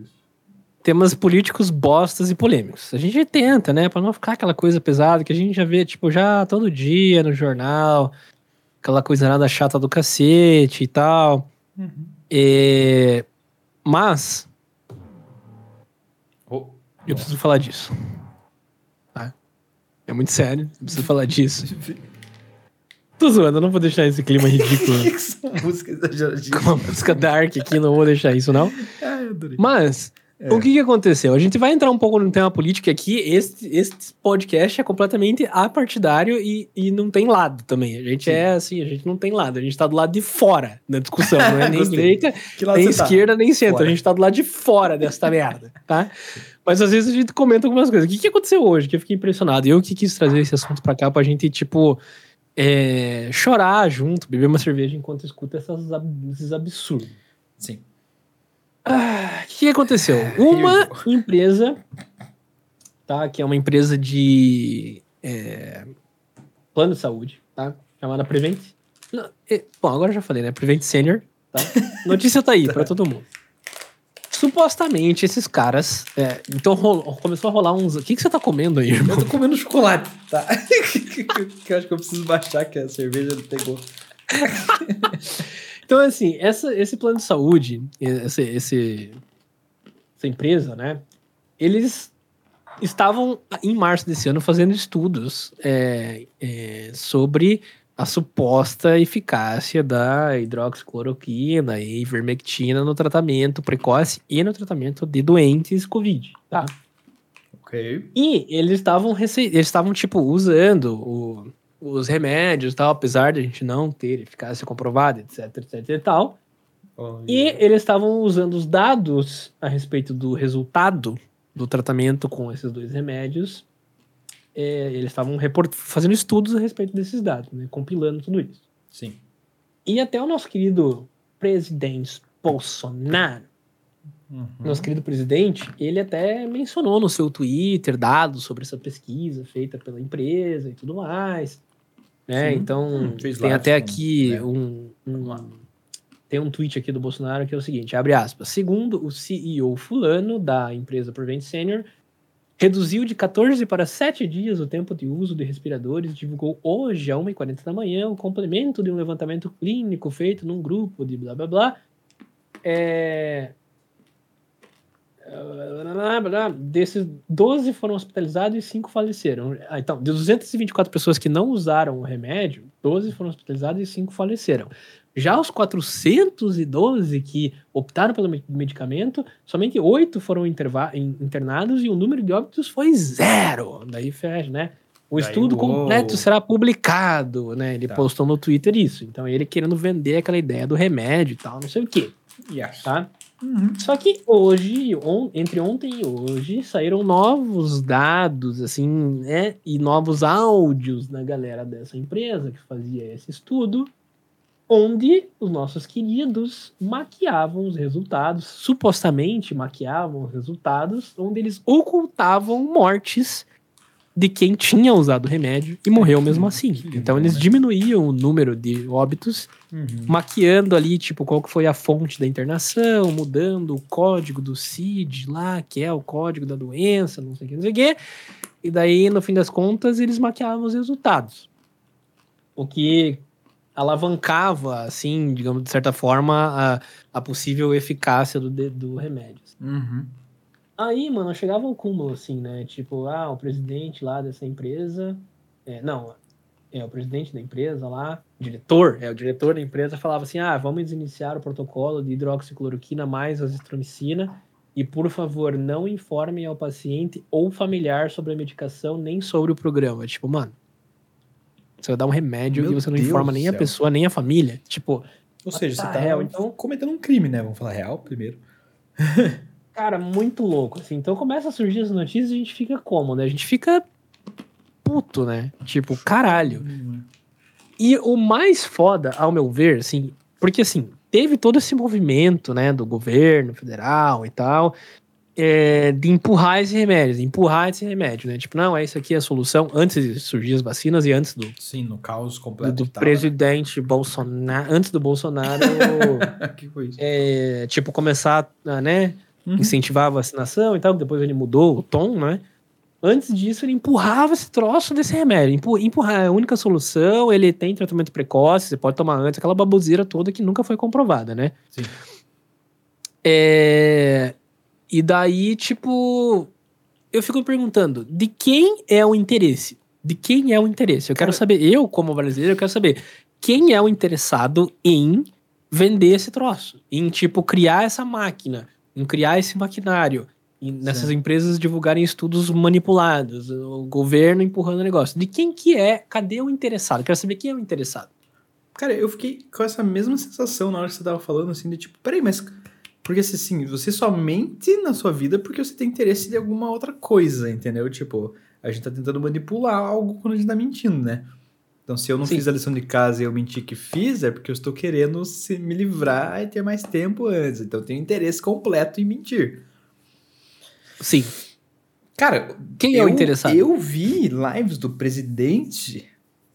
Temas políticos bostas e polêmicos. A gente tenta, né? Pra não ficar aquela coisa pesada que a gente já vê, tipo, já todo dia no jornal. Aquela coisa nada chata do cacete e tal. Uhum. É, Mas, Oh, eu preciso falar disso. Tá? É muito sério, eu preciso falar disso. Tô zoando, eu não vou deixar esse clima ridículo. Com uma música dark aqui, não vou deixar isso, não. Eu adorei. Mas, É. o que, que aconteceu? A gente vai entrar um pouco no tema político aqui. Este, este podcast é completamente apartidário e, e não tem lado também. A gente Sim. é assim, a gente não tem lado. A gente tá do lado de fora da discussão. Não é nem direita, nem tá? esquerda, nem centro. Fora. A gente tá do lado de fora desta merda, tá? Mas às vezes a gente comenta algumas coisas. O que, que aconteceu hoje? Que eu fiquei impressionado. Eu que quis trazer esse assunto pra cá pra gente, tipo, é, chorar junto, beber uma cerveja enquanto escuta essas, esses absurdos. Sim. Ah, O que, que aconteceu? Uma empresa, tá? Que é uma empresa de é, plano de saúde, tá? Chamada Prevent. Não, é, bom, agora já falei, né? Prevent Senior, tá? Notícia tá aí pra todo mundo. Supostamente esses caras. é, então rolou- começou a rolar uns. O que, que você tá comendo aí, irmão? Eu tô comendo chocolate, tá? que eu acho que eu preciso baixar, que a cerveja pegou. Então, assim, essa, esse plano de saúde, esse, esse- essa empresa, né? Eles estavam, em março desse ano, fazendo estudos é, é, sobre a suposta eficácia da hidroxicloroquina e ivermectina no tratamento precoce e no tratamento de doentes Covid, tá? Ok. E eles estavam rece... eles estavam tipo usando o- os remédios e tal, apesar de a gente não ter eficácia comprovada, etc, etc e tal. Olha. E eles estavam usando os dados a respeito do resultado do tratamento com esses dois remédios é, eles estavam fazendo estudos a respeito desses dados, né? Compilando tudo isso. Sim. E até o nosso querido presidente Bolsonaro, uhum. nosso querido presidente, ele até mencionou no seu Twitter dados sobre essa pesquisa feita pela empresa e tudo mais. Né? Sim. Então, hum, tem até aqui né? um, um, tem um tweet aqui do Bolsonaro que é o seguinte, abre aspas, segundo o CEO fulano da empresa Prevent Senior, reduziu de 14 para 7 dias o tempo de uso de respiradores divulgou hoje, às 1h40 da manhã, o complemento de um levantamento clínico feito num grupo de blá blá blá. É... Desses 12 foram hospitalizados e 5 faleceram. Ah, então, de 224 pessoas que não usaram o remédio, 12 foram hospitalizadas e 5 faleceram. Já os 412 que optaram pelo medicamento, somente 8 foram internados e o número de óbitos foi zero. Daí fecha, né? O Daí, estudo uou. completo será publicado, né? Ele tá. postou no Twitter isso. Então ele querendo vender aquela ideia do remédio e tal, não sei o quê. Yes. Tá? Uhum. Só que hoje, on, entre ontem e hoje, saíram novos dados, assim, né? E novos áudios da galera dessa empresa que fazia esse estudo onde os nossos queridos maquiavam os resultados, supostamente maquiavam os resultados, onde eles ocultavam mortes de quem tinha usado o remédio e morreu mesmo assim. Então eles diminuíam o número de óbitos, uhum. maquiando ali, tipo, qual que foi a fonte da internação, mudando o código do CID lá, que é o código da doença, não sei o que, não sei o que. E daí, no fim das contas, eles maquiavam os resultados. O que alavancava, assim, digamos, de certa forma, a, a possível eficácia do, do remédio. Uhum. Aí, mano, chegava um cúmulo, assim, né? Tipo, ah, o presidente lá dessa empresa. É, não, é o presidente da empresa lá, diretor, é o diretor da empresa, falava assim: ah, vamos iniciar o protocolo de hidroxicloroquina mais azitromicina. E, por favor, não informem ao paciente ou familiar sobre a medicação nem sobre o programa. Tipo, mano, você vai dar um remédio Meu e você não Deus informa nem a pessoa, nem a família. Tipo. Ou seja, tá você tá real, então... cometendo um crime, né? Vamos falar real primeiro. Cara, muito louco, assim. Então começa a surgir as notícias e a gente fica como, né? A gente fica puto, né? Tipo, caralho. E o mais foda, ao meu ver, assim, porque assim, teve todo esse movimento, né, do governo federal e tal, é, de empurrar esse remédio, empurrar esse remédio, né? Tipo, não, é isso aqui a solução antes de surgir as vacinas e antes do. Sim, no caos completo. Do, do presidente Bolsonaro. Antes do Bolsonaro. que foi isso? É, tipo, começar a, né? Uhum. Incentivar a vacinação e tal. Depois ele mudou o tom, né? Antes disso, ele empurrava esse troço desse remédio. Empurrar é a única solução, ele tem tratamento precoce, você pode tomar antes, aquela baboseira toda que nunca foi comprovada, né? Sim. É, e daí, tipo, eu fico me perguntando, de quem é o interesse? De quem é o interesse? Eu quero saber, eu como brasileiro, eu quero saber quem é o interessado em vender esse troço, em tipo criar essa máquina, em criar esse maquinário, em, nessas Sim. empresas divulgarem estudos manipulados, o governo empurrando o negócio. De quem que é? Cadê o interessado? Quero saber quem é o interessado. Cara, eu fiquei com essa mesma sensação na hora que você tava falando, assim, de tipo, peraí, mas porque assim, você só mente na sua vida porque você tem interesse de alguma outra coisa, entendeu? Tipo, a gente tá tentando manipular algo quando a gente tá mentindo, né? Então, se eu não Sim. fiz a lição de casa e eu menti que fiz, é porque eu estou querendo se, me livrar e ter mais tempo antes. Então, eu tenho interesse completo em mentir. Sim. Cara, quem eu, é o interessado? Eu vi lives do presidente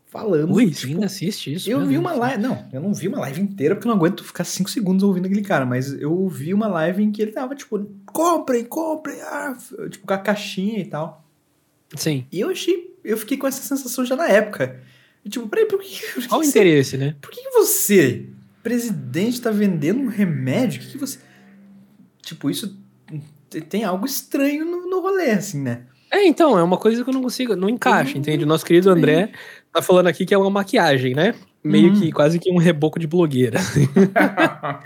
falando. Ui, tipo, ainda assiste isso? Eu vi uma live. Não, eu não vi uma live inteira porque eu não aguento ficar 5 segundos ouvindo aquele cara, mas eu vi uma live em que ele tava, tipo, comprem, comprem, ah, tipo, com a caixinha e tal. Sim. E eu achei. Eu fiquei com essa sensação já na época. E, tipo, peraí, por que. Por que Qual o interesse, né? Por que você, presidente, tá vendendo um remédio? O que, que você. Tipo, isso tem algo estranho no, no rolê, assim, né? É, então, é uma coisa que eu não consigo, não encaixa, entende? O nosso querido André tá falando aqui que é uma maquiagem, né? Meio hum. que quase que um reboco de blogueira.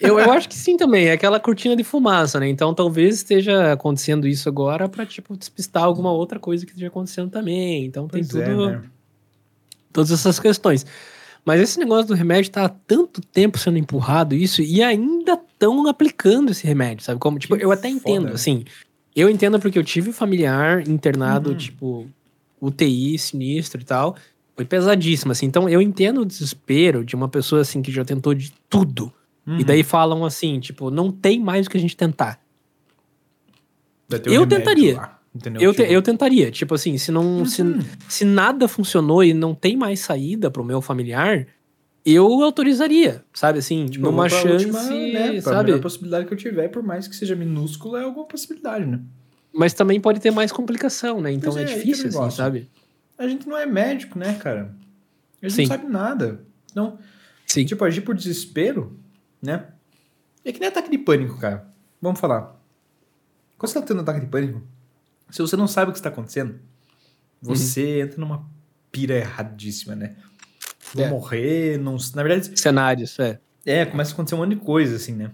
eu, eu acho que sim também, é aquela cortina de fumaça, né? Então talvez esteja acontecendo isso agora para tipo, despistar alguma outra coisa que esteja acontecendo também. Então tem pois tudo. É, né? Todas essas questões. Mas esse negócio do remédio tá há tanto tempo sendo empurrado isso e ainda estão aplicando esse remédio, sabe? Como, tipo, que eu até entendo, foda. assim Eu entendo porque eu tive familiar internado, Uhum. tipo, UTI, sinistro e tal. Foi pesadíssimo, assim. Então eu entendo o desespero de uma pessoa, assim, que já tentou de tudo. Uhum. E daí falam assim, tipo, não tem mais o que a gente tentar. Um eu remédio tentaria. lá, entendeu? Eu, te- Tipo, eu tentaria. Tipo assim, se não. Se, uhum. se nada funcionou e não tem mais saída pro meu familiar, eu autorizaria, sabe? Assim, Tipo, numa chance, última, né, sabe? melhor possibilidade que eu tiver, por mais que seja minúscula, é alguma possibilidade, né? Mas também pode ter mais complicação, né? Então é, é, é difícil, assim, sabe? A gente não é médico, né, cara? A gente Sim. não sabe nada. Então, Sim. tipo, agir por desespero, né? É que nem ataque de pânico, cara. Vamos falar. Quando você tá tendo ataque de pânico, se você não sabe o que está acontecendo, você entra numa pira erradíssima, né? Vou É. morrer, não... Na verdade, Cenários, é. é, começa a acontecer um monte de coisa, assim, né?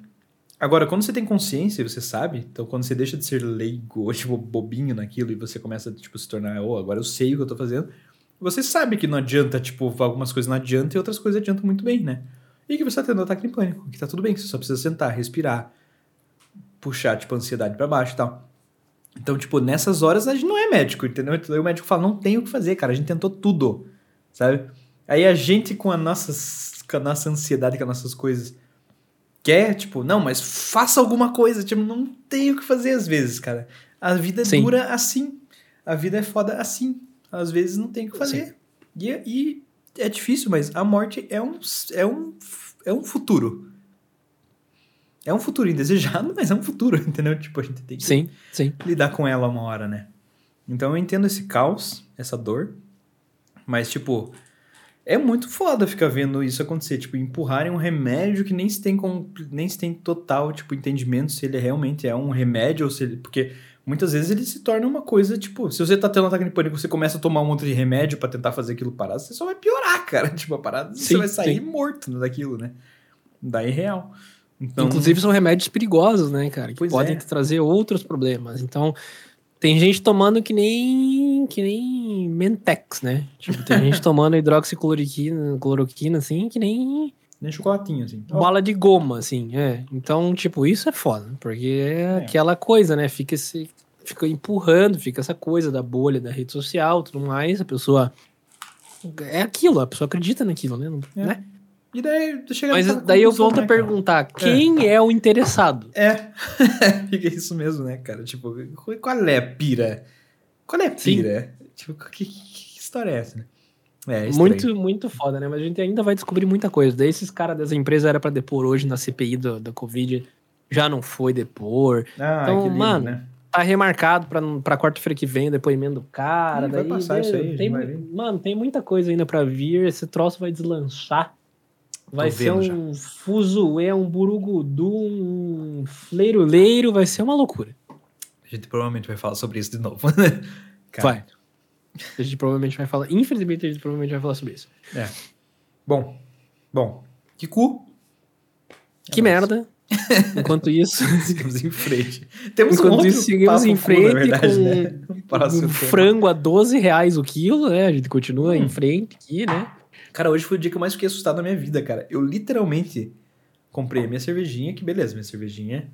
Agora, quando você tem consciência e você sabe, então quando você deixa de ser leigo, ou, tipo, bobinho naquilo, e você começa, tipo, se tornar, oh, agora eu sei o que eu tô fazendo, você sabe que não adianta, tipo, algumas coisas não adiantam e outras coisas adiantam muito bem, né? E que você tá tendo ataque de pânico, que tá tudo bem, que você só precisa sentar, respirar, puxar, tipo, a ansiedade pra baixo e tal. Então, tipo, nessas horas a gente não é médico, entendeu? Então aí o médico fala, não tem o que fazer, cara, a gente tentou tudo, sabe? Aí a gente com a nossa, com a nossa ansiedade, com as nossas coisas, quer, tipo, não, mas faça alguma coisa, tipo, não tem o que fazer às vezes, cara. A vida Sim. dura assim. A vida é foda assim. Às vezes não tem o que fazer. E, e é difícil, mas a morte é um, é um, é um futuro. É um futuro indesejado, mas é um futuro, entendeu? Tipo, a gente tem que Sim, sim. lidar com ela uma hora, né? Então eu entendo esse caos, essa dor, mas, tipo, é muito foda ficar vendo isso acontecer. Tipo, empurrarem um remédio que nem se tem, com, nem se tem total, tipo, entendimento se ele realmente é um remédio ou se ele. Porque muitas vezes ele se torna uma coisa, tipo, se você tá tendo um ataque de pânico você começa a tomar um monte de remédio pra tentar fazer aquilo parar, você só vai piorar, cara. Tipo, a parada, você Sim, vai sair sim. morto daquilo, né? Daí real. Então, Inclusive são remédios perigosos, né, cara? Que podem é. trazer outros problemas. Então, tem gente tomando que nem que nem Mentex, né? Tipo, tem gente tomando hidroxicloroquina, cloroquina, assim, que nem nem chocolatinho, assim. Bala de goma, assim, é. Então, tipo, isso é foda, porque é, É. aquela coisa, né? Fica esse, fica empurrando, fica essa coisa da bolha da rede social, tudo mais, a pessoa é aquilo, a pessoa acredita naquilo, né? É. né? E daí chega Mas daí eu volto a né, cara? perguntar, quem é. o interessado? É, fica isso mesmo, né, cara? Tipo, qual é a pira? Qual é a Sim. pira? Tipo, que, que- história é essa, né? É. Muito, muito foda, né? Mas a gente ainda vai descobrir muita coisa. Daí esses caras dessa empresa era pra depor hoje na CPI do, da Covid, já não foi depor. Ah, Então, lindo, mano, né? Tá remarcado pra, pra quarta-feira que vem o depoimento do cara. Ih, vai daí, passar meu, isso aí, a tem. Mano, tem muita coisa ainda pra vir. Esse troço vai deslanchar. Vai ser um fuzuê, um burugudu, um fleiruleiro. Vai ser uma loucura. A gente provavelmente vai falar sobre isso de novo, né? Vai. A gente provavelmente vai falar. Infelizmente, a gente provavelmente vai falar sobre isso. É. Bom, bom. Que cu. que nóis. merda. Enquanto isso. Seguimos em frente. Temos um Enquanto outro isso, seguimos em cu, frente na verdade, com né? Um um frango a 12 reais o quilo, né? A gente continua Hum. em frente aqui, né? Cara, hoje foi o dia que eu mais fiquei assustado na minha vida, cara. Eu literalmente comprei a minha cervejinha, que beleza, minha cervejinha,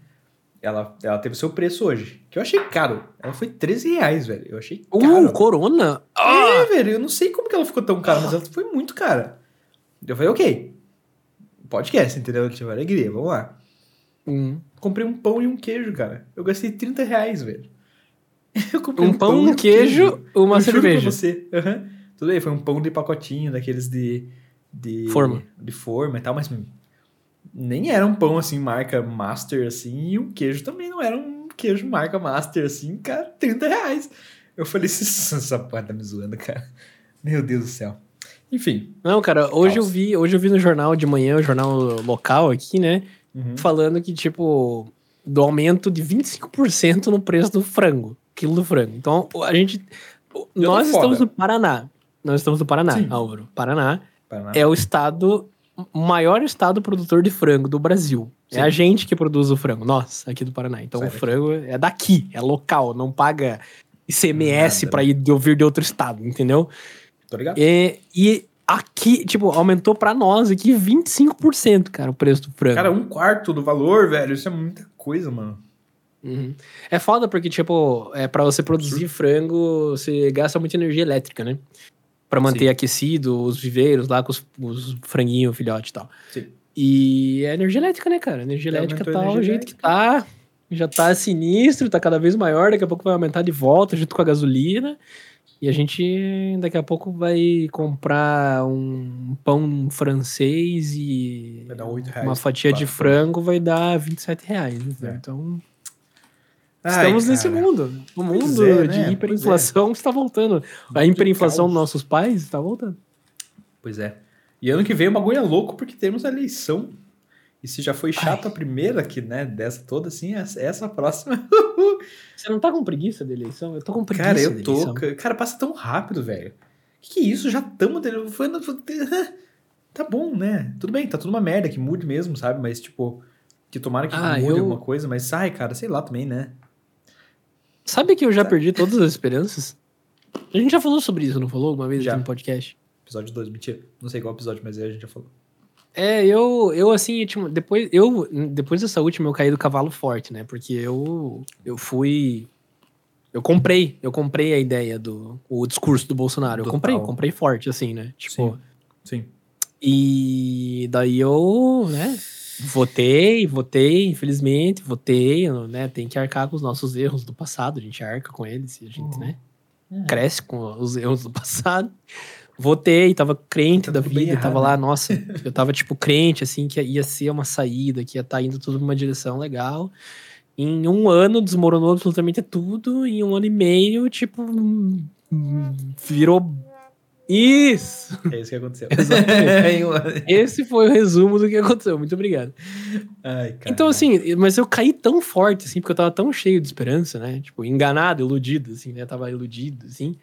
ela, ela teve o seu preço hoje. Que eu achei caro. Ela foi 13 reais, velho. Eu achei caro. Uh, Corona? É, velho, eu não sei como que ela ficou tão cara, mas ela foi muito cara. Eu falei, ok. Podcast, entendeu? Tipo, alegria, vamos lá. Hum. Comprei um pão e um queijo, cara. Eu gastei 30 reais, velho. Eu comprei Um pão, e um queijo, uma Eu juro pra cerveja. você. Aham. Tudo bem, foi um pão de pacotinho, daqueles de. de Forma. De forma e tal, mas nem era um pão assim, marca Master, assim, e um queijo também não era um queijo marca Master, assim, cara, 30 reais. Eu falei, essa essa porra tá me zoando, cara. Meu Deus do céu. Enfim. Não, cara, hoje eu vi, hoje eu vi no jornal de manhã, o jornal local aqui, né? Uhum. Falando que, tipo, do aumento de 25% no preço do frango, quilo do frango. Então, a gente. Nós foda. estamos no Paraná. Nós estamos no Paraná, Sim. Álvaro. Paraná Paraná. é o estado, o maior estado produtor de frango do Brasil. Sim. É a gente que produz o frango, nós, aqui do Paraná. Então o frango é daqui, é local, não paga ICMS né? ir de ouvir de outro estado, entendeu? Tô ligado? É, e aqui, tipo, aumentou pra nós aqui 25%, cara, o preço do frango. Cara, um quarto do valor, velho. Isso é muita coisa, mano. Uhum. É foda porque, tipo, é, pra você produzir frango, você gasta muita energia elétrica, né? Pra manter Sim. aquecido os viveiros lá com os, os franguinhos, filhote e tal. Sim. E é energia elétrica, né, cara? Energia Já elétrica tá o energia jeito que tá. Já tá sinistro, tá cada vez maior, daqui a pouco vai aumentar de volta junto com a gasolina. E a gente daqui a pouco vai comprar um pão francês e Vai dar 8 reais. uma fatia de frango vai dar 27 reais. né? É. Então, Ai, estamos nesse cara. mundo. O mundo é, de né? hiperinflação está voltando. A hiperinflação dos nossos pais está voltando. Pois é. E ano que vem o bagulho é louco porque temos a eleição. E se já foi chato a primeira aqui, né, dessa toda, assim, essa, essa próxima. Você não tá com preguiça da eleição? Eu tô com preguiça cara, eu tô. Cara, passa tão rápido, velho. Que que é isso? Já estamos. Tá bom, né? Tudo bem, tá tudo uma merda, que mude mesmo, sabe? Mas, tipo, que tomara que Ah, mude eu- alguma coisa, mas sai, cara, sei lá também, né? Sabe que eu já perdi todas as esperanças? A gente já falou sobre isso, não falou? Uma vez Já. aqui no podcast. Episódio 2, mentira. Não sei qual episódio, mas aí a gente já falou. É, eu, eu assim, eu tinha- depois, eu, depois dessa última eu caí do cavalo forte, né? Porque eu, eu fui. Eu comprei, eu comprei a ideia do o discurso do Bolsonaro. Eu Total. comprei, comprei forte, assim, né? Tipo, Sim. e daí eu, né? Votei, votei, infelizmente, votei, né? Tem que arcar com os nossos erros do passado, a gente arca com eles, a gente, Uhum. né? É. Cresce com os erros do passado. Votei, tava crente Tá da vida, tava errado, lá, nossa, eu tava tipo crente, assim, que ia ser uma saída, que ia estar indo tudo numa direção legal. Em um ano desmoronou absolutamente tudo, em um ano e meio, tipo, hum, virou. Isso! É isso que aconteceu. Esse foi o resumo do que aconteceu. Muito obrigado. Ai. Então, assim, mas eu caí tão forte, assim, porque eu tava tão cheio de esperança, né? Tipo, enganado, iludido, assim, né? Tava iludido, assim.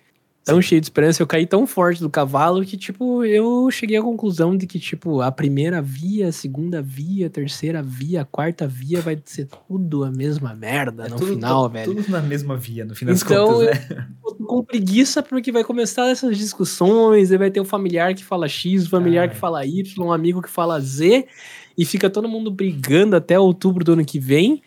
Tão cheio de esperança, eu caí tão forte do cavalo que, tipo, eu cheguei à conclusão de que, tipo, a primeira via, a segunda via, a terceira via, a quarta via vai ser tudo a mesma merda É no tudo- final, tudo- velho. Tudo na mesma via, no fim das Então, contas, né? Eu tô com preguiça porque vai começar essas discussões, aí vai ter o familiar que fala X, o familiar Ai. que fala Y, um amigo que fala Z, e fica todo mundo brigando até outubro do ano que vem.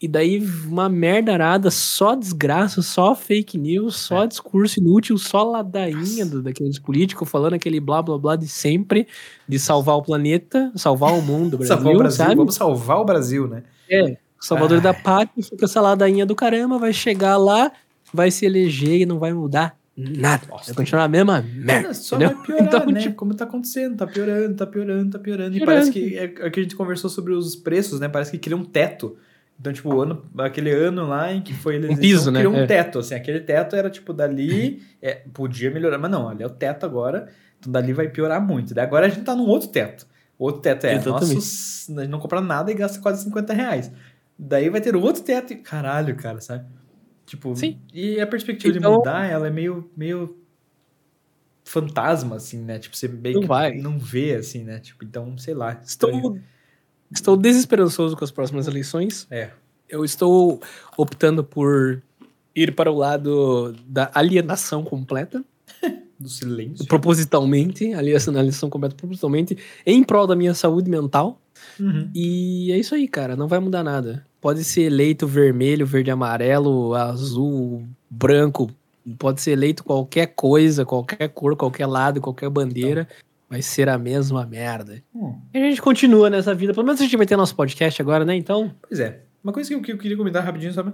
E daí uma merda arada, só desgraça, só fake news, só É. discurso inútil, só ladainha do, daqueles políticos falando aquele blá blá blá de sempre, de salvar o planeta, salvar o mundo, Brasil, salvar o Brasil, sabe? vamos salvar o Brasil, né? É, o Salvador Ai. da Pátria fica essa ladainha do caramba, vai chegar lá, vai se eleger e não vai mudar nada. Nossa. Vai continuar a mesma merda. Só entendeu? vai piorar, Então, né? tipo- Como tá acontecendo, tá piorando, tá piorando, tá piorando. E Piorando. parece que é, é que a gente conversou sobre os preços, né? Parece que cria um teto. Então, tipo, o ano, aquele ano lá em que foi eleição, piso, né? criou um É. teto, assim. Aquele teto era, tipo, dali, é, podia melhorar, mas não, ali é o teto agora, então dali vai piorar muito. Daí agora a gente tá num outro teto. O outro teto é, Exatamente. a gente não compra nada e gasta quase 50 reais. Daí vai ter um outro teto e, caralho, cara, sabe? Tipo, Sim. e a perspectiva Então- de mudar, ela é meio, meio fantasma, assim, né? Tipo, você meio Não que vai. não vê, assim, né? Tipo, então, sei lá. estranho. Estou, desesperançoso com as próximas eleições. É. Eu estou optando por ir para o lado da alienação completa, Do silêncio. propositalmente, alienação completa propositalmente, em prol da minha saúde mental. Uhum. E é isso aí, cara. Não vai mudar nada. Pode ser eleito vermelho, verde, amarelo, azul, branco. Pode ser eleito qualquer coisa, qualquer cor, qualquer lado, qualquer bandeira. Vai ser a mesma merda. Hum. E a gente continua nessa vida. Pelo menos a gente vai ter nosso podcast agora, né? Então. Pois é. Uma coisa que eu, que eu queria comentar rapidinho, sabe?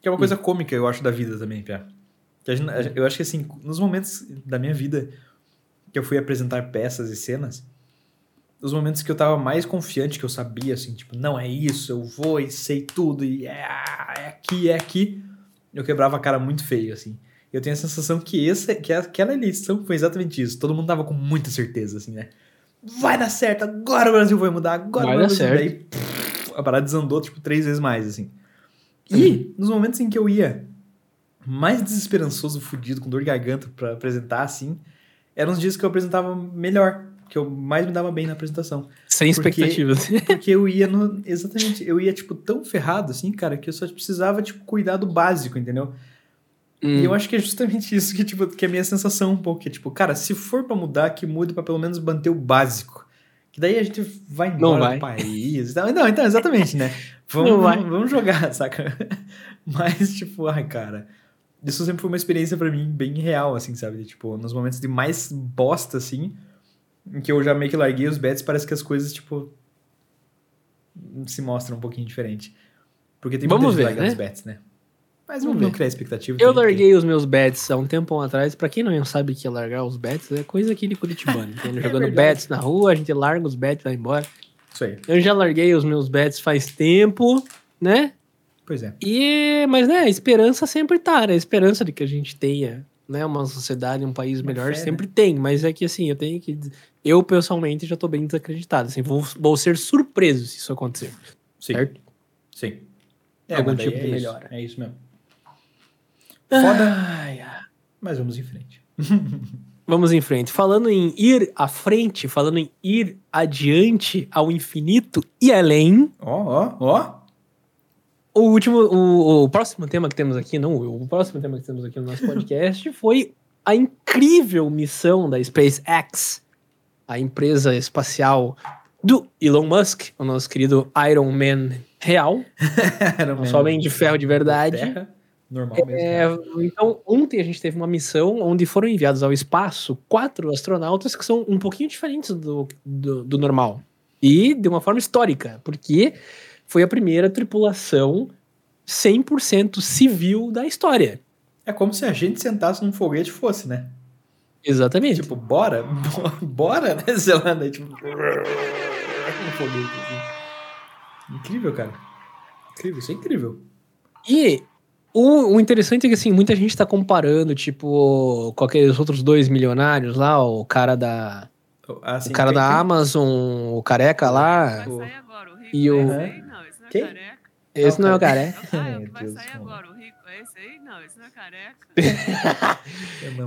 Que é uma coisa Hum. cômica, eu acho, da vida também, Pia. Que gente- eu acho que, assim, nos momentos da minha vida que eu fui apresentar peças e cenas, os momentos que eu tava mais confiante, que eu sabia, assim, tipo, não, é isso, eu vou e sei tudo, e é, é aqui, é aqui, eu quebrava a cara muito feio, assim. Eu tenho a sensação que, essa, que aquela eleição foi exatamente isso. Todo mundo tava com muita certeza, assim, né? Vai dar certo, agora o Brasil vai mudar, agora Vai o dar certo. Daí, pff, a parada desandou, tipo, três vezes mais, assim. E nos momentos em que eu ia mais desesperançoso, fudido, com dor de garganta pra apresentar, assim, eram os dias que eu apresentava melhor, que eu mais me dava bem na apresentação. Sem Porque- expectativas. Porque eu ia no. Exatamente, eu ia, tipo, tão ferrado, assim, cara, que eu só precisava, tipo, cuidar do básico, entendeu? Hum. E eu acho que é justamente isso que, tipo, que é a minha sensação um pouco. Que é, tipo, cara, se for pra mudar, que mude pra pelo menos manter o básico. Que daí a gente vai Não embora vai. do país. e tal. Não, então, exatamente, né? Vamos, Não vamos, vamos jogar, saca? Mas, tipo, ai, cara. Isso sempre foi uma experiência pra mim bem real, assim, sabe? Tipo, nos momentos de mais bosta, assim, em que eu já meio que larguei os bets, parece que as coisas, tipo, se mostram um pouquinho diferente. Porque tem Vamos muita gente ver, né? os bets, né? Mas Vamos não ver. criar expectativa. Eu larguei os meus bets há um tempo atrás. Pra quem não sabe o que é largar os bets, é coisa aqui de Curitibano. Entendeu? É Jogando verdade. bets na rua, a gente larga os bets e vai embora. Isso aí. Eu já larguei os meus bets faz tempo, né? Pois é. E, mas, né, a esperança sempre tá, né? A esperança de que a gente tenha, né, uma sociedade, um país Uma melhor, fé, sempre tem. Mas é que, assim, eu tenho que... Eu, pessoalmente, já tô bem desacreditado. Assim, vou, vou ser surpreso se isso acontecer, Sim. certo? Sim. Algum mas daí tipo de é melhora. É isso mesmo. Foda, Ai, ai. mas vamos em frente. Vamos em frente. Falando em ir à frente, falando em ir adiante ao infinito e além, Ó, ó, ó. o último, o, o próximo tema que temos aqui, não, o próximo tema que temos aqui no nosso podcast foi a incrível missão da SpaceX, a empresa espacial do Elon Musk, o nosso querido Iron Man real, só homem de ferro de verdade. Normal mesmo. É, né? então, ontem a gente teve uma missão onde foram enviados ao espaço quatro astronautas que são um pouquinho diferentes do, do, do normal. E de uma forma histórica, porque foi a primeira tripulação 100% civil da história. É como se a gente sentasse num foguete fosse, né? Exatamente. Tipo, bora? bora, né? Lá, né? Tipo. Um foguete, assim. Incrível, cara. Incrível, isso é incrível. E o, o interessante é que, assim, muita gente tá comparando, tipo, com aqueles outros dois milionários lá, o cara da, Assim, o cara da quem- Amazon, o careca lá. Vai sair agora, o rico E é o- esse aí? Não, esse não é Quem? careca. Esse não é o careca. Ah, é o que vai Deus sair agora, o rico é esse aí? Não, esse não é careca.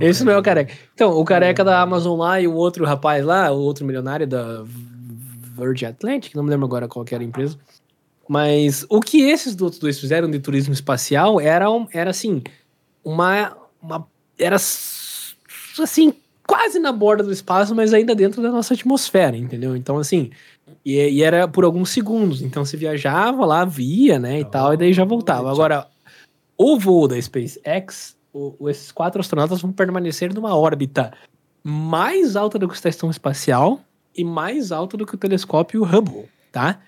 Esse não é o careca. Então, o careca da Amazon lá e o outro rapaz lá, o outro milionário da Virgin Atlantic, não me lembro agora qual que era a empresa. Mas o que esses outros dois fizeram de turismo espacial era, era assim, uma, uma. Era assim, quase na borda do espaço, mas ainda dentro da nossa atmosfera, entendeu? Então, assim. E, e era por alguns segundos. Então você viajava lá, via, né, e tal, e daí já voltava. Agora, o voo da SpaceX, o- o- esses quatro astronautas vão permanecer numa órbita mais alta do que a estação espacial e mais alta do que o telescópio Hubble, tá?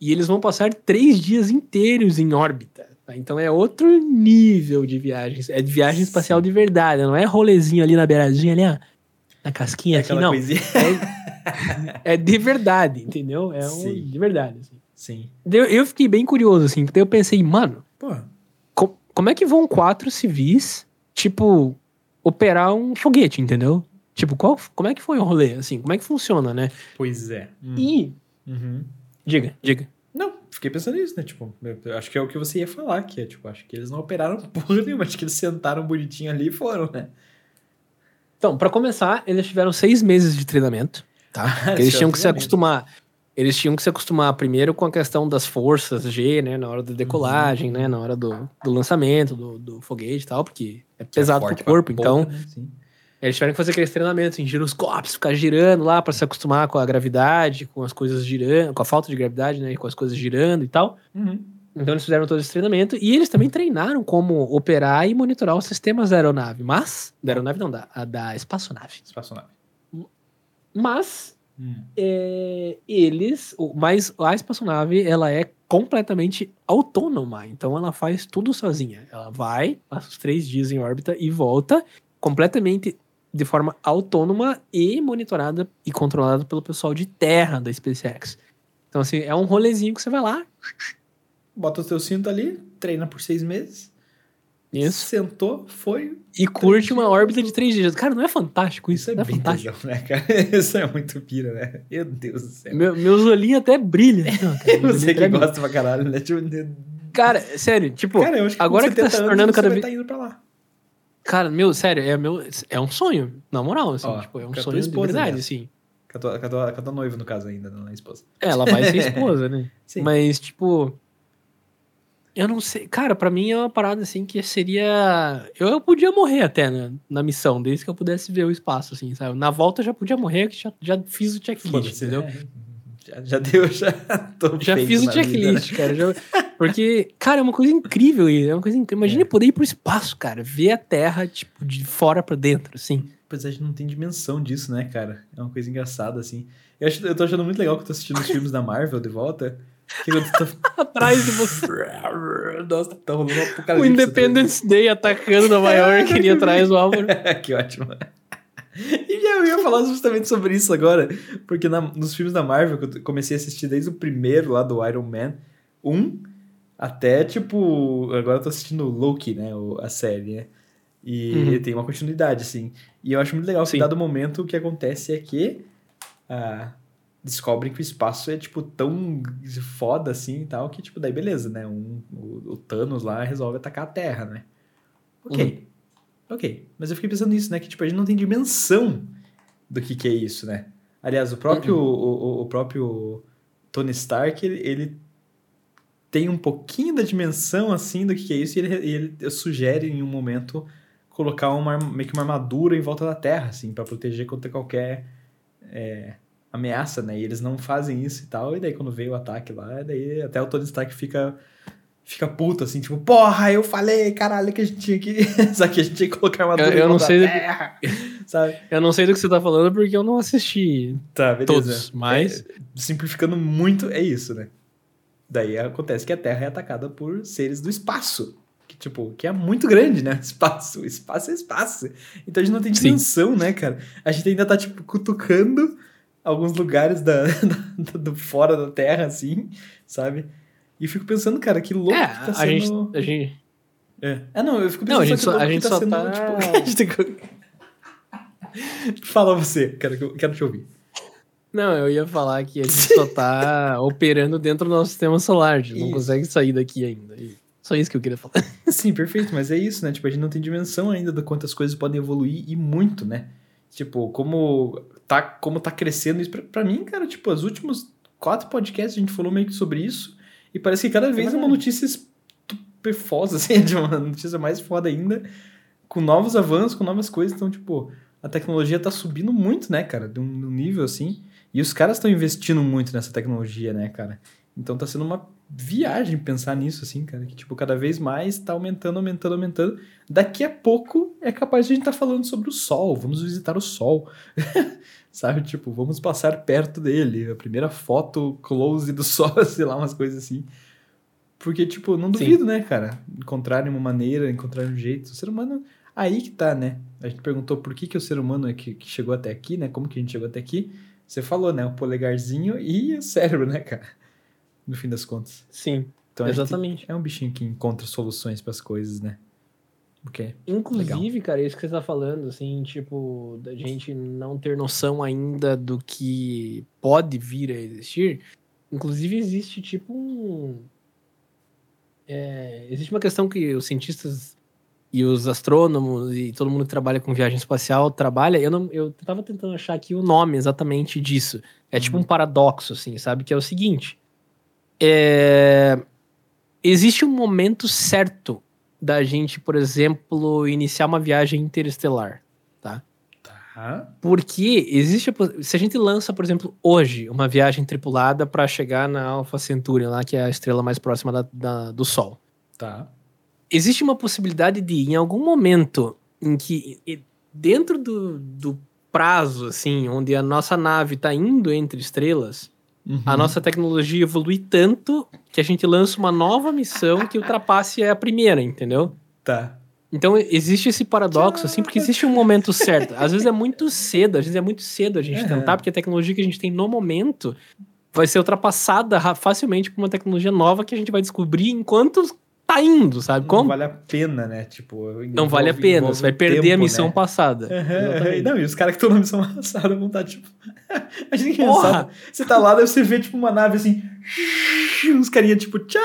E eles vão passar três dias inteiros em órbita. tá? Então é outro nível de viagens. É de viagem espacial de verdade, não é rolezinho ali na beiradinha ali, ó, na casquinha aqui, Aquela não. coisinha. É de verdade, entendeu? É um, Sim. de verdade. assim. Sim. Eu, eu fiquei bem curioso, assim, porque eu pensei, mano, Pô, co- como é que vão quatro civis, tipo, operar um foguete, entendeu? Tipo, qual, como é que foi o rolê, assim, como é que funciona, né? pois é. Hum. E, Uhum. Diga, diga. Não, fiquei pensando nisso, né? Tipo, acho que é o que você ia falar, que é, tipo, acho que eles não operaram porra nenhuma, acho que eles sentaram bonitinho ali e foram, né? Então, pra começar, eles tiveram seis meses de treinamento, tá? Eles é tinham que se acostumar. Eles tinham que se acostumar primeiro com a questão das forças G, né? Na hora da decolagem, né? Na hora do, do lançamento do, do foguete e tal, porque é pesado forte pro corpo. Então, né? Eles tiveram que fazer aqueles treinamentos em giroscópios, ficar girando lá pra se acostumar com a gravidade, com as coisas girando, com a falta de gravidade, né? Com as coisas girando e tal. Uhum. Então eles fizeram todo esse treinamento e eles também treinaram como operar e monitorar os sistemas da aeronave. Mas, da aeronave não, da, a da espaçonave. Espaçonave. Mas Hum. é, eles, mas a espaçonave ela é completamente autônoma, então ela faz tudo sozinha. Ela vai, passa os três dias em órbita e volta completamente de forma autônoma e monitorada e controlada pelo pessoal de terra da SpaceX. Então assim é um rolezinho que você vai lá, Bota o teu cinto ali, treina por seis meses. isso, Sentou, foi. e curte uma órbita de três dias. Cara, não é fantástico isso? Isso é não é fantástico. tesão, né, cara? Isso é muito pira, né? Meu Deus do céu. Meu- meus olhinhos até brilham. Não, cara, meus Você que gosta pra caralho, né? Tipo, Cara, sério, tipo, cara, agora que tá 70 se tornando cada vez- tá indo pra lá. Cara, meu, sério, é, meu, é um sonho, na moral, assim, Ó, tipo, é um sonho de esposa, verdade, né? assim. Com a tua, com a tua- com a tua noiva, no caso, ainda, não é esposa. É, ela vai ser esposa, né? Sim. Mas, tipo, eu não sei, cara, pra mim é uma parada, assim, que seria... Eu, eu podia morrer até na, na missão, desde que eu pudesse ver o espaço, assim, sabe? Na volta eu já podia morrer, que já, já fiz o checklist, Foda-se, entendeu? né? Já, já deu, já tô Já fiz o na vida, né? checklist, cara. já- Porque, cara, é uma coisa incrível isso. É uma coisa incrível. Imagina É. poder ir pro espaço, cara. Ver a Terra, tipo, de fora pra dentro, assim. Pois é, a gente não tem dimensão disso, né, cara? É uma coisa engraçada, assim. Eu, acho, eu tô achando muito legal que eu tô assistindo os filmes da Marvel de volta. Que quando tu Atrás de você. tá... Nossa, tá rolando um O apocalipse. Independence Day atacando Nova York ali atrás do Álvaro. que ótimo. Eu ia falar justamente sobre isso agora, porque na- nos filmes da Marvel, que eu comecei a assistir desde o primeiro lá do Iron Man 1, até tipo. Agora eu tô assistindo Loki, né? A série, né? E Uhum. tem uma continuidade, assim. E eu acho muito legal que, Sim. dado momento, o que acontece é que. ah, descobrem que o espaço é, tipo, tão foda assim e tal, que, tipo, daí beleza, né? Um, o, o Thanos lá resolve atacar a Terra, né? Ok. Ok. Mas eu fiquei pensando nisso, né? Que, tipo, a gente não tem dimensão do que, que é isso, né? Aliás, o próprio, Uhum. o, o- o próprio Tony Stark, ele, ele tem um pouquinho da dimensão, assim, do que, que é isso, e ele, ele sugere em um momento colocar uma, meio que uma armadura em volta da Terra, assim, pra proteger contra qualquer é, ameaça, né? E eles não fazem isso e tal, e daí quando veio o ataque lá, daí até o Tony Stark fica fica puto, assim, tipo, porra, eu falei, caralho, que a gente tinha que. Só que a gente tinha que colocar armadura Eu- eu não volta sei da Terra, sabe? Eu não sei do que você tá falando porque eu não assisti Tá, beleza. todos, mas. É, simplificando muito, é isso, né? Daí acontece que a Terra é atacada por seres do espaço. Que, tipo, que é muito grande, né? Espaço. Espaço é espaço. Então a gente não tem Sim. dimensão, né, cara? A gente ainda tá, tipo, cutucando alguns lugares da, da- do fora da Terra, assim, sabe? E fico pensando, cara, que louco É, que tá a sendo... gente, a gente. É. É, não, eu fico Não, pensando a gente que só- a que gente tá só sendo, tá- tipo, a gente tem que- Fala você, quero, quero te ouvir. Não, eu ia falar que a gente só tá operando dentro do nosso sistema solar. A gente não Isso. consegue sair daqui ainda. Só isso que eu queria falar. Sim, perfeito, mas é isso, né? Tipo, a gente não tem dimensão ainda do quantas coisas podem evoluir e muito, né? Tipo, como tá, como tá crescendo isso. Pra, pra mim, cara, tipo, os últimos quatro podcasts a gente falou meio que sobre isso e parece que cada vez é uma notícia estupefosa, assim, de uma notícia mais foda ainda, com novos avanços, com novas coisas. Então, tipo, a tecnologia tá subindo muito, né, cara? De um, de um nível assim. E os caras estão investindo muito nessa tecnologia, né, cara? Então tá sendo uma viagem pensar nisso, assim, cara. Que, tipo, cada vez mais tá aumentando, aumentando, aumentando. Daqui a pouco é capaz de a gente estar falando sobre o Sol. Vamos visitar o Sol. Sabe? Tipo, vamos passar perto dele. A primeira foto close do Sol, sei lá, umas coisas assim. Porque, tipo, não duvido, né, cara? Encontrarem uma maneira, encontrarem um jeito. O ser humano, aí que tá, né? A gente perguntou por que, que o ser humano é que, que chegou até aqui, né? Como que a gente chegou até aqui. Você falou, né? O polegarzinho e o cérebro, né, cara? No fim das contas. Sim, Então, exatamente. é um bichinho que encontra soluções para as coisas, né? Ok. Inclusive, cara, isso que você tá falando, assim, tipo, da gente não ter noção ainda do que pode vir a existir. Inclusive, existe tipo um. é, existe uma questão que os cientistas e os astrônomos e todo mundo que trabalha com viagem espacial trabalha. Eu, não, eu tava tentando achar aqui o nome exatamente disso. É tipo um paradoxo, assim, sabe? Que é o seguinte: é, existe um momento certo da gente, por exemplo, iniciar uma viagem interestelar. Tá. Porque existe. a Se a gente lança, por exemplo, hoje, uma viagem tripulada para chegar na Alpha Centauri, lá, que é a estrela mais próxima da- da- do Sol. Tá. Existe uma possibilidade de, em algum momento, em que dentro do, do prazo, assim, onde a nossa nave está indo entre estrelas, a Uhum. nossa tecnologia evolui tanto que a gente lança uma nova missão que ultrapasse a primeira, entendeu? Tá. Então existe esse paradoxo, assim, porque existe um momento certo. Às vezes é muito cedo, às vezes é muito cedo a gente Aham. tentar, porque a tecnologia que a gente tem no momento vai ser ultrapassada ra- facilmente por uma tecnologia nova que a gente vai descobrir enquanto tá indo, sabe? Não Como? vale a pena, né? Tipo, Não vale a envolve- pena, envolve você vai perder a tempo, missão né? passada. Exatamente. Não, e os caras que estão na missão passada vão estar, tipo. a gente que engraçado. Você tá lá, daí você vê, tipo, uma nave assim. Uns carinha, tipo, tchau!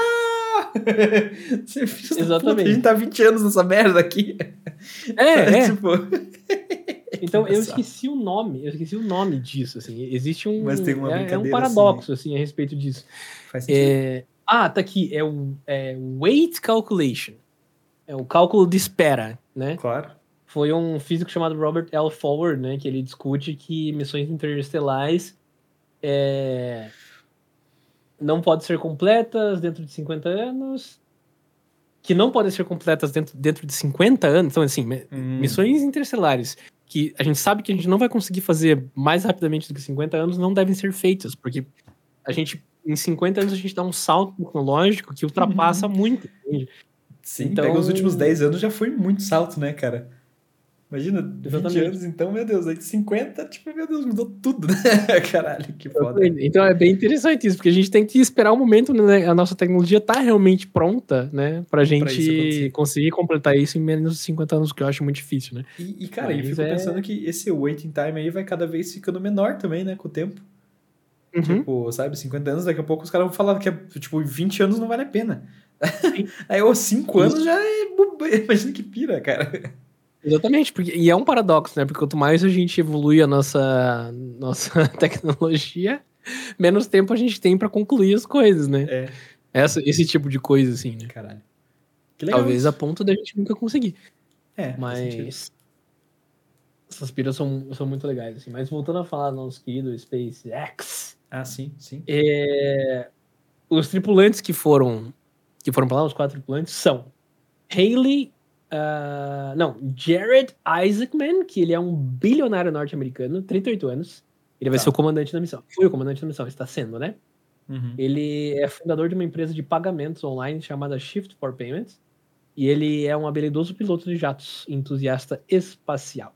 Você Exatamente. Puta, a gente tá 20 anos nessa merda aqui. É, é. tipo. Então eu esqueci o nome, eu esqueci o nome disso, assim. Existe um. Mas tem uma é- é, um brincadeira, paradoxo, assim, a respeito disso. Faz sentido. É, Ah, tá aqui. É o é Weight Calculation. É o cálculo de espera, né? Claro. Foi um físico chamado Robert L. Forward, né? Que ele discute que missões interestelares é, não pode ser completas dentro de 50 anos. Que não podem ser completas dentro, dentro de 50 anos. Então, assim, Hum, missões interestelares que a gente sabe que a gente não vai conseguir fazer mais rapidamente do que 50 anos não devem ser feitas, porque a gente, em 50 anos, a gente dá um salto tecnológico que ultrapassa muito. entende? Sim, então- pega os últimos 10 anos já foi muito salto, né, cara? Imagina, 20 Exatamente. anos, então, meu Deus, aí de 50, tipo, meu Deus, mudou tudo, né? Caralho, que foda. Então é bem interessante isso, porque a gente tem que esperar um momento, né? A nossa tecnologia tá realmente pronta, né? Pra gente conseguir completar isso em menos de 50 anos, que eu acho muito difícil, né? E, e, cara, eu Mas fico é- pensando que esse waiting time aí vai cada vez ficando menor também, né, com o tempo. Uhum. Tipo, sabe, 50 anos, daqui a pouco os caras vão falar que, é, tipo, 20 anos não vale a pena. Aí, ô, 5 anos já é... Imagina que pira, cara. Exatamente, porque, e é um paradoxo, né? Porque quanto mais a gente evolui a nossa, nossa tecnologia, menos tempo a gente tem pra concluir as coisas, né? É, Essa, esse tipo de coisa, assim, né? caralho. Que legal Talvez isso. a ponto da gente nunca conseguir. É. Mas. Essas piras são, são muito legais, assim. Mas voltando a falar do nosso querido SpaceX, Ah, sim, sim. é, os tripulantes que foram. Que foram pra lá, os quatro tripulantes, são Haley. ah, não, Jared Isaacman, que ele é um bilionário norte-americano, 38 anos. Ele vai Tá. ser o comandante da missão. Foi o comandante da missão, está sendo, né? Uhum. Ele é fundador de uma empresa de pagamentos online chamada Shift for Payments. E ele é um habilidoso piloto de jatos, entusiasta espacial.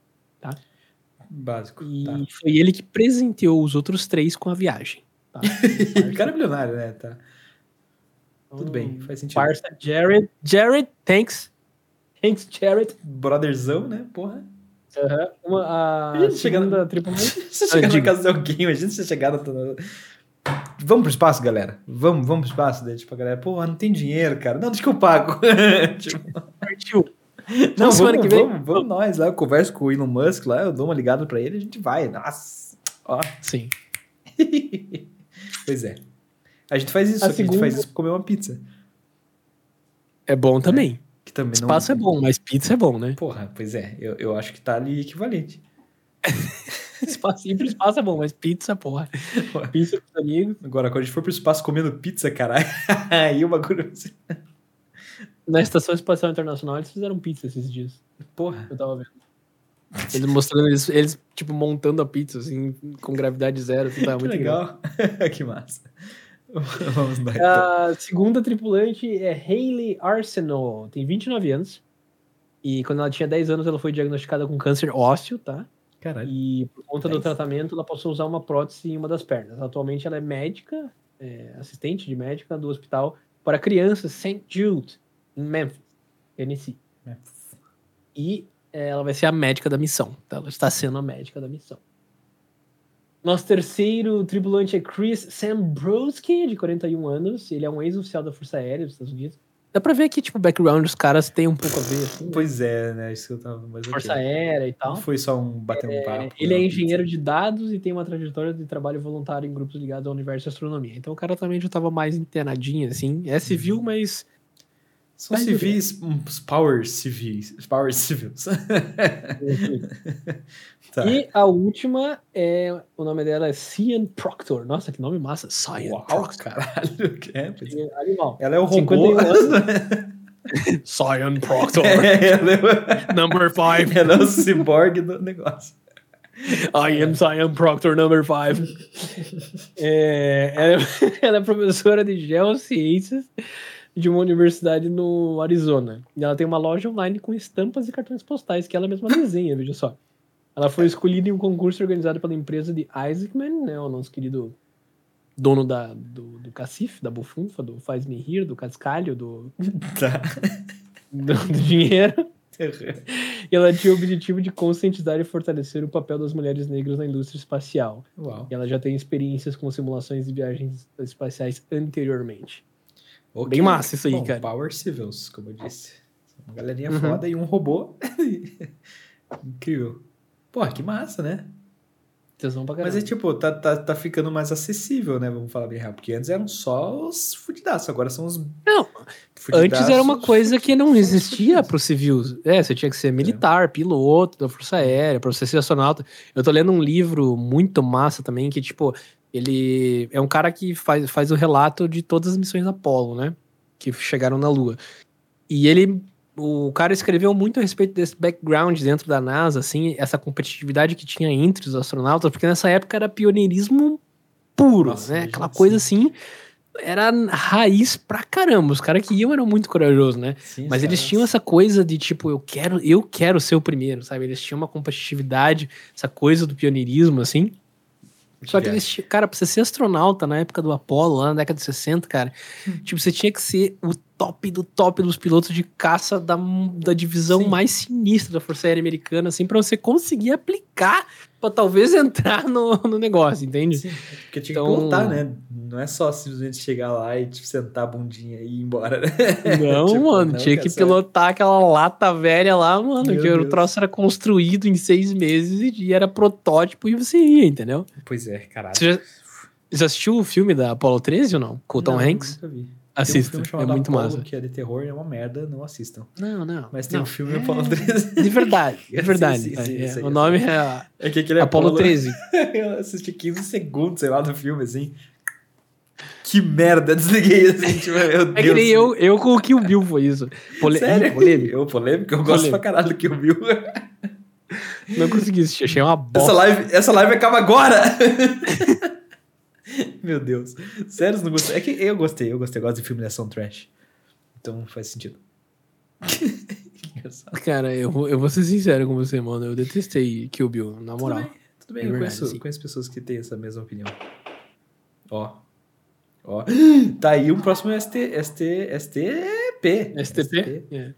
Básico. E Tá. foi ele que presenteou os outros três com a viagem. Tá? O cara é bilionário, né? Tá. Tudo bem, faz sentido. Parça Jared. Jared, thanks. Thanks, Jared. Brotherzão, né? Porra. Aham. Uma, a segunda tripulante. Você chegar na casa de alguém, imagina você chegar na... Vamos pro espaço, galera. Vamos, vamos pro espaço. Daí, tipo, a galera, pô, não tem dinheiro, cara. Não, deixa que eu pago. tipo, Partiu. Não, semana vamos, que vem. vamos, vamos nós lá. Eu converso com o Elon Musk lá, eu dou uma ligada pra ele, a gente vai. Nossa. Ó. Sim. pois é. A gente faz isso, A a gente segunda- faz isso pra comer uma pizza. É bom também. Que também não... Espaço é bom, mas pizza é bom, né? Porra, pois é. Eu, eu acho que tá ali equivalente. Espaço, sempre espaço é bom, mas pizza, porra. Pizza com os amigos. Agora, quando a gente for pro espaço comendo pizza, caralho, aí o bagulho... Na Estação Espacial Internacional, eles fizeram pizza esses dias. Porra. Eu tava vendo. Eles mostrando, eles, eles tipo, montando a pizza, assim, com gravidade zero. Assim, tava Que muito legal. que massa. Vamos lá, então. A segunda tripulante é Hayley Arsenal, tem 29 anos. E quando ela tinha 10 anos, ela foi diagnosticada com câncer ósseo, tá? Caralho. E por conta do 10. tratamento, ela passou a usar uma prótese em uma das pernas. Atualmente, ela é médica, é, assistente de médica do hospital para crianças St. Jude, em Memphis, Tennessee. E é, ela vai ser a médica da missão. Tá? Ela está sendo a médica da missão. Nosso terceiro tripulante é Chris Sambrowski, de 41 anos. Ele é um ex-oficial da Força Aérea dos Estados Unidos. Dá pra ver que, tipo, o background dos caras tem um pouco a ver, assim, né? Pois é, né? Isso que eu tava. Mas Força ok. Aérea e tal. Não foi só um bater um papo. Ele é não. engenheiro de dados e tem uma trajetória de trabalho voluntário em grupos ligados ao universo de astronomia. Então o cara também já tava mais internadinho, assim. É Uhum. civil, mas. São Mas civis, uns power civis. Power civils. tá. E a última é. O nome dela é Cian Proctor. Nossa, que nome massa. Cian Uau, Proctor. caralho. É, pois é. É Animal. Ela é o 51 robô. Cian Proctor. ela, é, number 5. o- ela é o ciborgue do negócio. I am Cian Proctor number 5. É, ela, é, ela é professora de geociências de uma universidade no Arizona. E ela tem uma loja online com estampas e cartões postais que ela mesma desenha, veja só. Ela foi escolhida em um concurso organizado pela empresa de Isaacman, né, o nosso querido dono da, do, do Cacif, da Bufunfa, do Faz Me Rir, do Cascalho, do, Tá. do, do dinheiro. E ela tinha o objetivo de conscientizar e fortalecer o papel das mulheres negras na indústria espacial. Uau. E ela já tem experiências com simulações de viagens espaciais anteriormente. Ok. Bem massa isso aí, Bom, cara. Power civils, como eu disse. Uma galerinha Uhum. foda e um robô. Incrível. Porra, que massa, né? Tesão pra caramba. Mas é tipo, tá, tá, tá ficando mais acessível, né? Vamos falar bem real. Porque antes eram só os fudidaços, agora são os. Não, Antes era uma coisa que não existia pro civil. É, você tinha que ser militar, piloto da Força Aérea, pra você ser astronauta. Eu tô lendo um livro muito massa também, que, tipo, ele é um cara que faz, faz o relato de todas as missões Apollo, né? Que chegaram na Lua. E ele, o cara escreveu muito a respeito desse background dentro da NASA, assim, essa competitividade que tinha entre os astronautas, porque nessa época era pioneirismo puro, Nossa, né? Aquela coisa sim. assim, era raiz pra caramba. Os caras que iam eram muito corajosos, né? Sim, Mas eles tinham essa coisa de tipo, eu quero, eu quero ser o primeiro, sabe? Eles tinham uma competitividade, essa coisa do pioneirismo, assim. Só que eles tinham, cara, pra você ser astronauta na época do Apollo, lá na década de 60, cara, tipo, você tinha que ser o top do top dos pilotos de caça da, da divisão Sim. mais sinistra da Força Aérea Americana, assim, pra você conseguir aplicar pra talvez entrar no, no negócio, entende? Sim, porque tinha Então- que pilotar, né? Não é só simplesmente chegar lá e tipo, sentar a bundinha e ir embora, né? Não, Tipo, mano, não, tinha que pilotar aquela lata velha lá, mano, Meu que o Deus. troço era construído em seis meses e- e era protótipo e você ia, entendeu? Pois é, caralho. Você já, já assistiu o filme da Apollo 13 ou não? Com o Tom Não, Hanks? Nunca vi. Assista, um filme é muito Apollo, massa. que é de terror, é uma merda, não assistam. Não, não. Mas tem não, um filme é Apollo 13. De verdade, de Sim, verdade. sim, sim, É, isso aí, o nome é É que aquele Apollo 13. Eu assisti 15 segundos, sei lá, do filme, assim. Que merda, desliguei assim, tipo, meu Deus. É que nem eu, eu com o Kill Bill foi isso. Pole... Sério? Polêmico. Eu, polêmico? Eu gosto Polêmico. pra caralho do Kill Bill. Não consegui assistir, achei uma Essa bosta. live, essa live acaba agora! Meu Deus. Sério, não gostou? É que eu gostei, eu gostei. Eu gosto de filme de ação trash. Então faz sentido. Engraçado. Cara, eu vou, eu vou ser sincero com você, mano. Eu detestei Kill Bill, na moral. Tudo bem, tudo bem. É eu verdade, conheço, sim. conheço pessoas que têm essa mesma opinião. Ó. Ó. Tá aí um próximo ST, ST, STP. STP? É.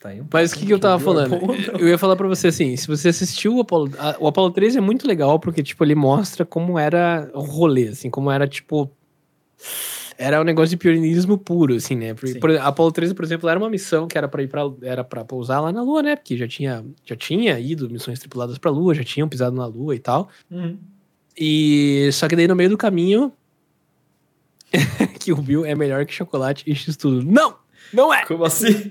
Tá um Mas o que, que eu tava falando? Eu ia falar pra você assim, se você assistiu o Apollo... a- o Apollo 13 é muito legal, porque, tipo, ele mostra como era o rolê, assim, como era, tipo... Era um negócio de pioneirismo puro, assim, né? Por, por, Apollo 13, por exemplo, era uma missão que era pra ir para era para pousar lá na Lua, né? Porque já tinha, já tinha ido missões tripuladas pra Lua, já tinham pisado na Lua e tal. Uhum. E só que daí no meio do caminho que o Bill é melhor que chocolate e x tudo. Não! Não é! Como assim?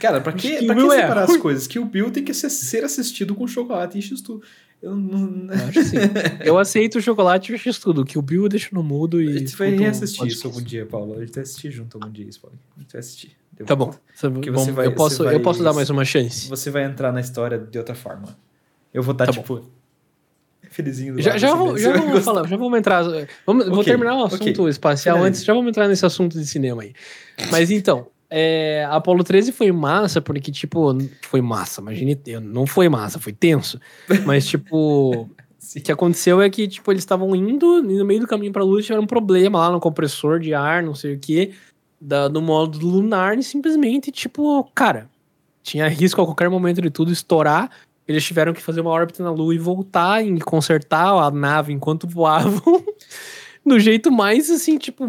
Cara, pra que, Kill pra que é separar as ruim. coisas? Que o Bill tem que ser, ser assistido com chocolate e isso tudo. Eu não. Eu acho assim. Eu aceito o chocolate e o x tudo, que o Bill eu deixo no mudo A e. gente vai um reassistir isso algum dia, Paulo. A gente vai assistir junto algum dia isso, Paulo. A gente vai assistir. Deu Tá bom. Você- bom, você vai- eu, posso, você vai- eu posso dar mais uma chance. Você vai entrar na história de outra forma. Eu vou estar, Tá tipo, felizinho do Já, já, vou, já vamos falar, já vamos entrar. Vamos, vou Ok, terminar o assunto ok. espacial Finalize. antes, já vamos entrar nesse assunto de cinema aí. Mas então, é, a Apollo 13 foi massa, porque, tipo, foi massa, imagine, não foi massa, foi tenso. Mas, tipo, o que aconteceu é que, tipo, eles estavam indo, e no meio do caminho pra Lua, tiveram um problema lá no compressor de ar, não sei o que, do módulo lunar, e simplesmente, tipo, cara, tinha risco a qualquer momento de tudo estourar. Eles tiveram que fazer uma órbita na Lua e voltar e consertar a nave enquanto voavam. Do jeito mais assim, tipo,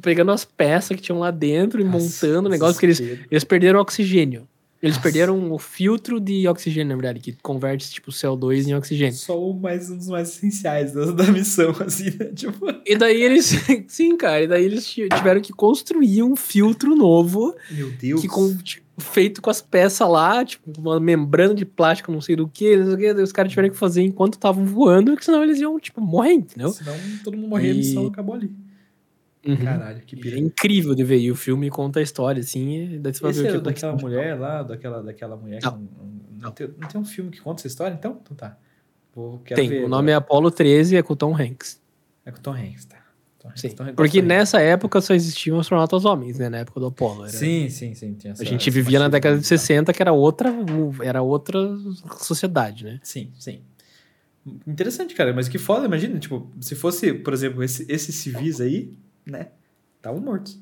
pegando as peças que tinham lá dentro e Nossa, montando o negócio que eles, eles perderam oxigênio. Eles Nossa. perderam o filtro de oxigênio, na verdade, que converte, tipo, CO2 em oxigênio. Só o mais, um dos mais essenciais da, da missão, assim, né? Tipo, E daí eles. Sim, cara, e daí eles ti- tiveram que construir um filtro novo, meu Deus. que com, tipo, feito com as peças lá, tipo, uma membrana de plástico, não sei do que, não sei o que, daí os caras tiveram que fazer enquanto estavam voando, porque senão eles iam, tipo, morrer, entendeu? Senão todo mundo morria, a E- missão acabou ali. Uhum. Caralho, que É pira. incrível de ver. E o filme conta a história, assim, e daí você vai o é que daquela mulher lá, daquela, daquela mulher que Não. não, não, tem, não tem um filme que conta essa história, então? Então tá. Vou, Tem, ver o nome é Apollo 13 é com o Tom Hanks. é... é com o Tom Hanks, tá. Tom Hanks, Sim. Tom Hanks, Porque Tom Hanks. nessa época só existiam astronautas homens, né? Na época do Apollo. Era- Sim, sim, sim. A gente vivia na década de e tal. 60, que era outra, era outra sociedade, né? Sim, sim. Interessante, cara, mas que foda, imagina, tipo, se fosse, por exemplo, esse, esses civis aí, né, estavam mortos.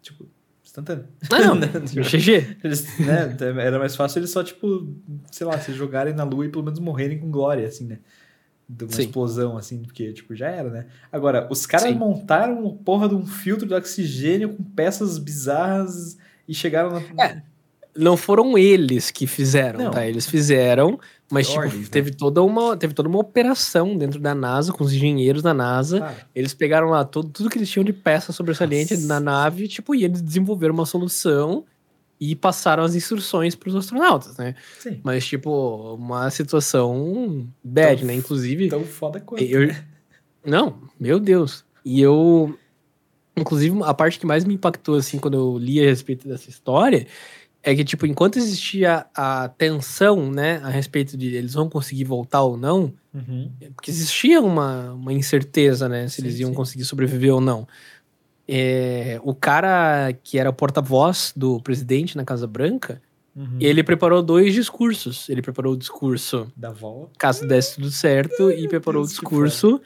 Tipo, instantâneo. Ah, não. Tipo, GG. Eles, né, era mais fácil eles só, tipo, sei lá, se jogarem na lua e pelo menos morrerem com glória, assim, né? De uma Sim. explosão, assim, porque, tipo, já era, né? Agora, os caras Sim. montaram uma porra de um filtro de oxigênio com peças bizarras e chegaram na. É, Não foram eles que fizeram, Não. tá? Eles fizeram, mas tipo, Ordens, né? teve, toda uma, teve toda uma operação dentro da NASA, com os engenheiros da NASA. Cara, Eles pegaram lá todo, tudo que eles tinham de peça sobressalente Nossa. na nave, tipo, e eles desenvolveram uma solução e passaram as instruções para os astronautas, né? sim. Mas, tipo, uma situação bad, Tão- né? Inclusive, Tão foda quanto. eu, Não, meu Deus. E eu. Inclusive, a parte que mais me impactou, assim, quando eu li a respeito dessa história, é que, tipo, enquanto existia a tensão, né, a respeito de eles vão conseguir voltar ou não, Uhum. porque existia uma, uma incerteza, né, se Sim, eles iam sim. conseguir sobreviver ou não. É, o cara que era o porta-voz do presidente na Casa Branca, Uhum. ele preparou dois discursos. Ele preparou o discurso Da volta. caso desse tudo certo e preparou o discurso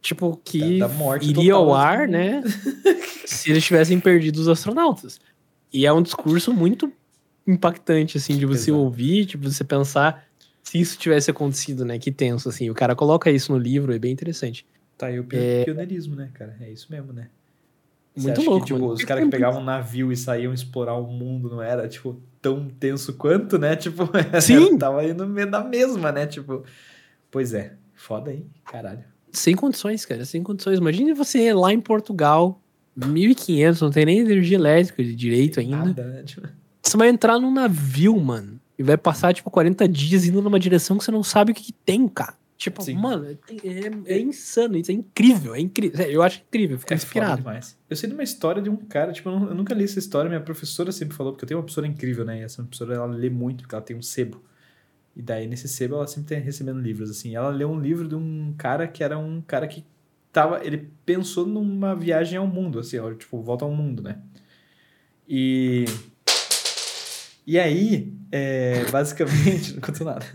tipo que Da- da morte iria total, ao ar, assim. né? se eles tivessem perdido os astronautas. E é um discurso muito impactante assim de você Exato. ouvir, tipo você pensar se isso tivesse acontecido, né? Que tenso assim. O cara coloca isso no livro, é bem interessante. Tá aí o pio- pioneirismo, né, cara? É isso mesmo, né? Você Muito louco, Que, tipo, os caras que pegavam um navio e saíam explorar o mundo não era, tipo, tão tenso quanto, né? Tipo, Sim. tava aí no meio da mesma, né? Tipo, pois é. Foda aí, caralho. Sem condições, cara, sem condições. Imagine você lá em Portugal, 1500, não tem nem energia elétrica de direito ainda. Nada, né? Tipo, Você vai entrar num navio, mano, e vai passar, tipo, 40 dias indo numa direção que você não sabe o que, que tem, cara. Tipo, Sim. mano, é, é- é insano, isso é incrível, é incrível. Eu acho incrível, eu fico é inspirado. demais. Eu sei de uma história de um cara, tipo, eu, nu- eu nunca li essa história, minha professora sempre falou, porque eu tenho uma professora incrível, né? E essa professora, ela lê muito, porque ela tem um sebo. E daí, nesse sebo, ela sempre tem recebendo livros, assim. Ela leu um livro de um cara que era um cara que tava... Ele pensou numa viagem ao mundo, assim, ó, tipo, volta ao mundo, né? E... E aí, é, basicamente... Não contou nada.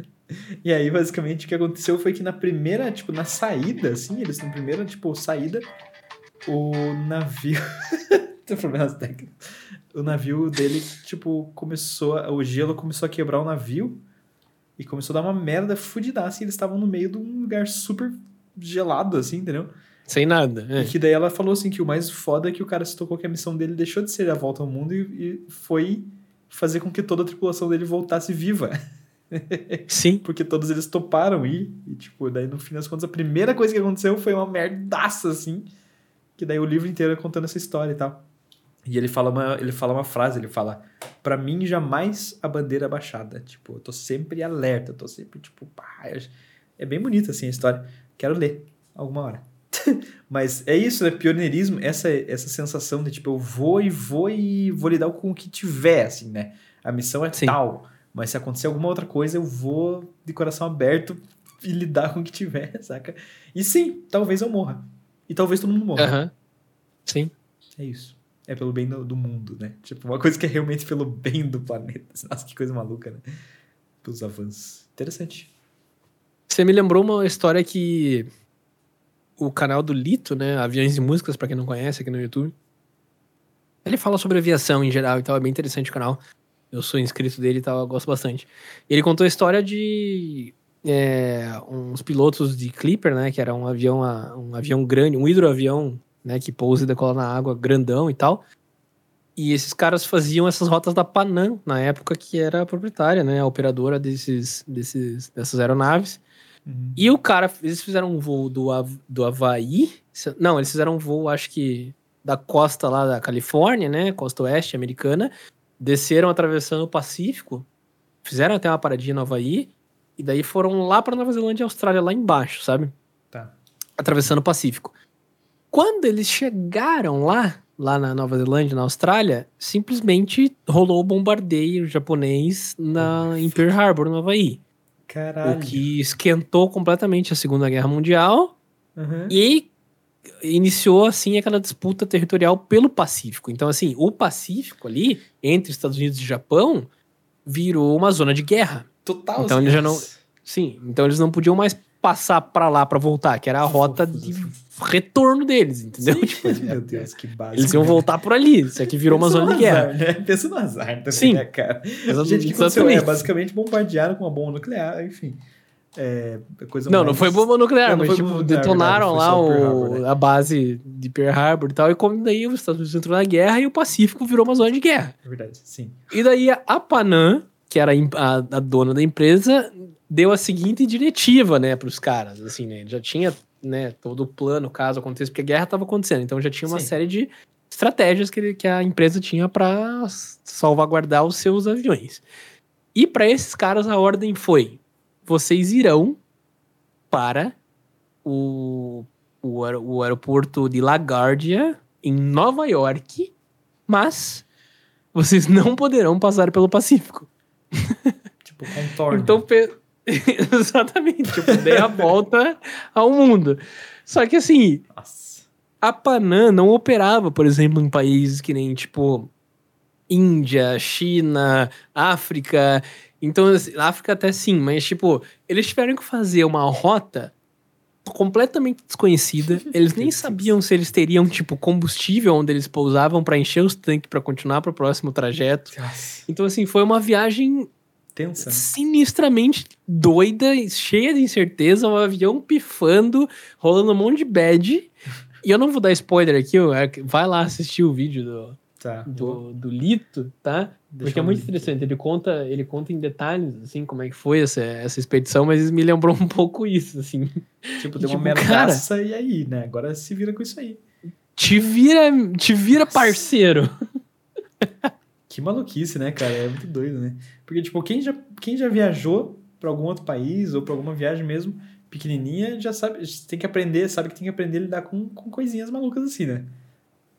E aí, basicamente, o que aconteceu foi que na primeira, tipo, na saída, assim, eles na primeira, tipo, saída, o navio. Tem problemas técnicos. O navio dele, tipo, começou. O gelo começou a quebrar o navio e começou a dar uma merda fudidaça e eles estavam no meio de um lugar super gelado, assim, entendeu? Sem nada. é. E que daí ela falou assim que o mais foda é que o cara se tocou que a missão dele deixou de ser a volta ao mundo e, e foi fazer com que toda a tripulação dele voltasse viva. Sim. Porque todos eles toparam ir. E, tipo, daí no fim das contas, a primeira coisa que aconteceu foi uma merdaça, assim. Que daí o livro inteiro é contando essa história e tal. E ele fala uma, ele fala uma frase, ele fala: Pra mim, jamais a bandeira baixada. Tipo, eu tô sempre alerta, eu tô sempre, tipo, pá. É bem bonita, assim, a história. Quero ler alguma hora. Mas é isso, né? Pioneirismo, essa, essa sensação de, tipo, eu vou e vou e vou lidar com o que tiver, assim, né? A missão é Sim. tal. Mas se acontecer alguma outra coisa, eu vou de coração aberto e lidar com o que tiver, saca? E sim, talvez eu morra. E talvez todo mundo morra. Aham. Sim. É isso. É pelo bem do, do mundo, né? Tipo, uma coisa que é realmente pelo bem do planeta. Nossa, que coisa maluca, né? Pelos avanços. Interessante. Você me lembrou uma história que o canal do Lito, né, Aviões e Músicas, pra quem não conhece aqui no YouTube, ele fala sobre aviação em geral e tal, é bem interessante o canal. Eu sou inscrito dele e tal, eu gosto bastante. Ele contou a história de é, uns pilotos de Clipper, né, que era um avião, um avião grande, um hidroavião, né, que pousa e decola na água, grandão e tal. E esses caras faziam essas rotas da Panam, na época que era a proprietária, né, a operadora desses, desses, dessas aeronaves. Uhum. E o cara, eles fizeram um voo do, do Havaí. Não, eles fizeram um voo, acho que da costa lá da Califórnia, né? Costa oeste americana. Desceram atravessando o Pacífico. Fizeram até uma paradinha no Havaí. E daí foram lá pra Nova Zelândia e Austrália, lá embaixo, sabe? Tá. Atravessando o Pacífico. Quando eles chegaram lá, lá na Nova Zelândia, na Austrália, simplesmente rolou o bombardeio japonês na, em Pearl Harbor, no Havaí. Caralho. O que esquentou completamente a Segunda Guerra Mundial Uhum. e iniciou, assim, aquela disputa territorial pelo Pacífico. Então, assim, o Pacífico ali, entre Estados Unidos e Japão, virou uma zona de guerra. Total. Então assim, ele já não- Sim, então eles não podiam mais passar pra lá pra voltar, que era a rota de retorno deles, entendeu? Sim. Tipo, Meu Deus, que básico. eles iam voltar por ali. Isso aqui virou uma zona de guerra. né? Pensa no azar também, Sim. né, cara? Exatamente. Gente, que aconteceu? É, basicamente bombardearam com uma bomba nuclear, enfim. É, coisa Não, mais... não foi bomba nuclear, Não, não mas foi tipo, nuclear, detonaram verdade, lá foi o- Harbor, né? a base de Pearl Harbor e tal, e como daí os Estados Unidos entrou na guerra e o Pacífico virou uma zona de guerra. É verdade, sim. E daí a Panam, que era a- a dona da empresa, deu a seguinte diretiva, né, pros caras, assim, né, já tinha, né, todo o plano, caso acontecesse, porque a guerra tava acontecendo, então já tinha uma Sim. série de estratégias que, ele- que a empresa tinha para salvaguardar os seus aviões. E para esses caras a ordem foi: vocês irão para o o, aer- o aeroporto de LaGuardia, em Nova York, mas vocês não poderão passar pelo Pacífico. Tipo, contorno. Então, exatamente, tipo, dei a volta ao mundo. Só que assim, Nossa. a Panam não operava, por exemplo, em países que nem, tipo, Índia, China, África. Então, assim, África até sim, mas, tipo, eles tiveram que fazer uma rota completamente desconhecida. Eles nem sabiam se eles teriam, tipo, combustível onde eles pousavam para encher os tanques para continuar para o próximo trajeto. Nossa. Então, assim, foi uma viagem Tensa. né? sinistramente doida, cheia de incerteza, um avião pifando, rolando um monte de bad. E eu não vou dar spoiler aqui, é vai lá assistir o vídeo do, Tá. do, do Lito, tá? Deixa Porque é muito interessante. Ele conta, ele conta em detalhes, assim, como é que foi essa, essa expedição, mas me lembrou um pouco isso, assim. Tipo, deu Tipo, uma cara- merdaça e aí, né? Agora se vira com isso aí. Te vira, te vira Nossa. parceiro. Que maluquice, né, cara? É muito doido, né? Porque, tipo, quem já, quem já viajou pra algum outro país ou pra alguma viagem mesmo pequenininha, já sabe, tem que aprender, sabe que tem que aprender a lidar com, com coisinhas malucas assim, né?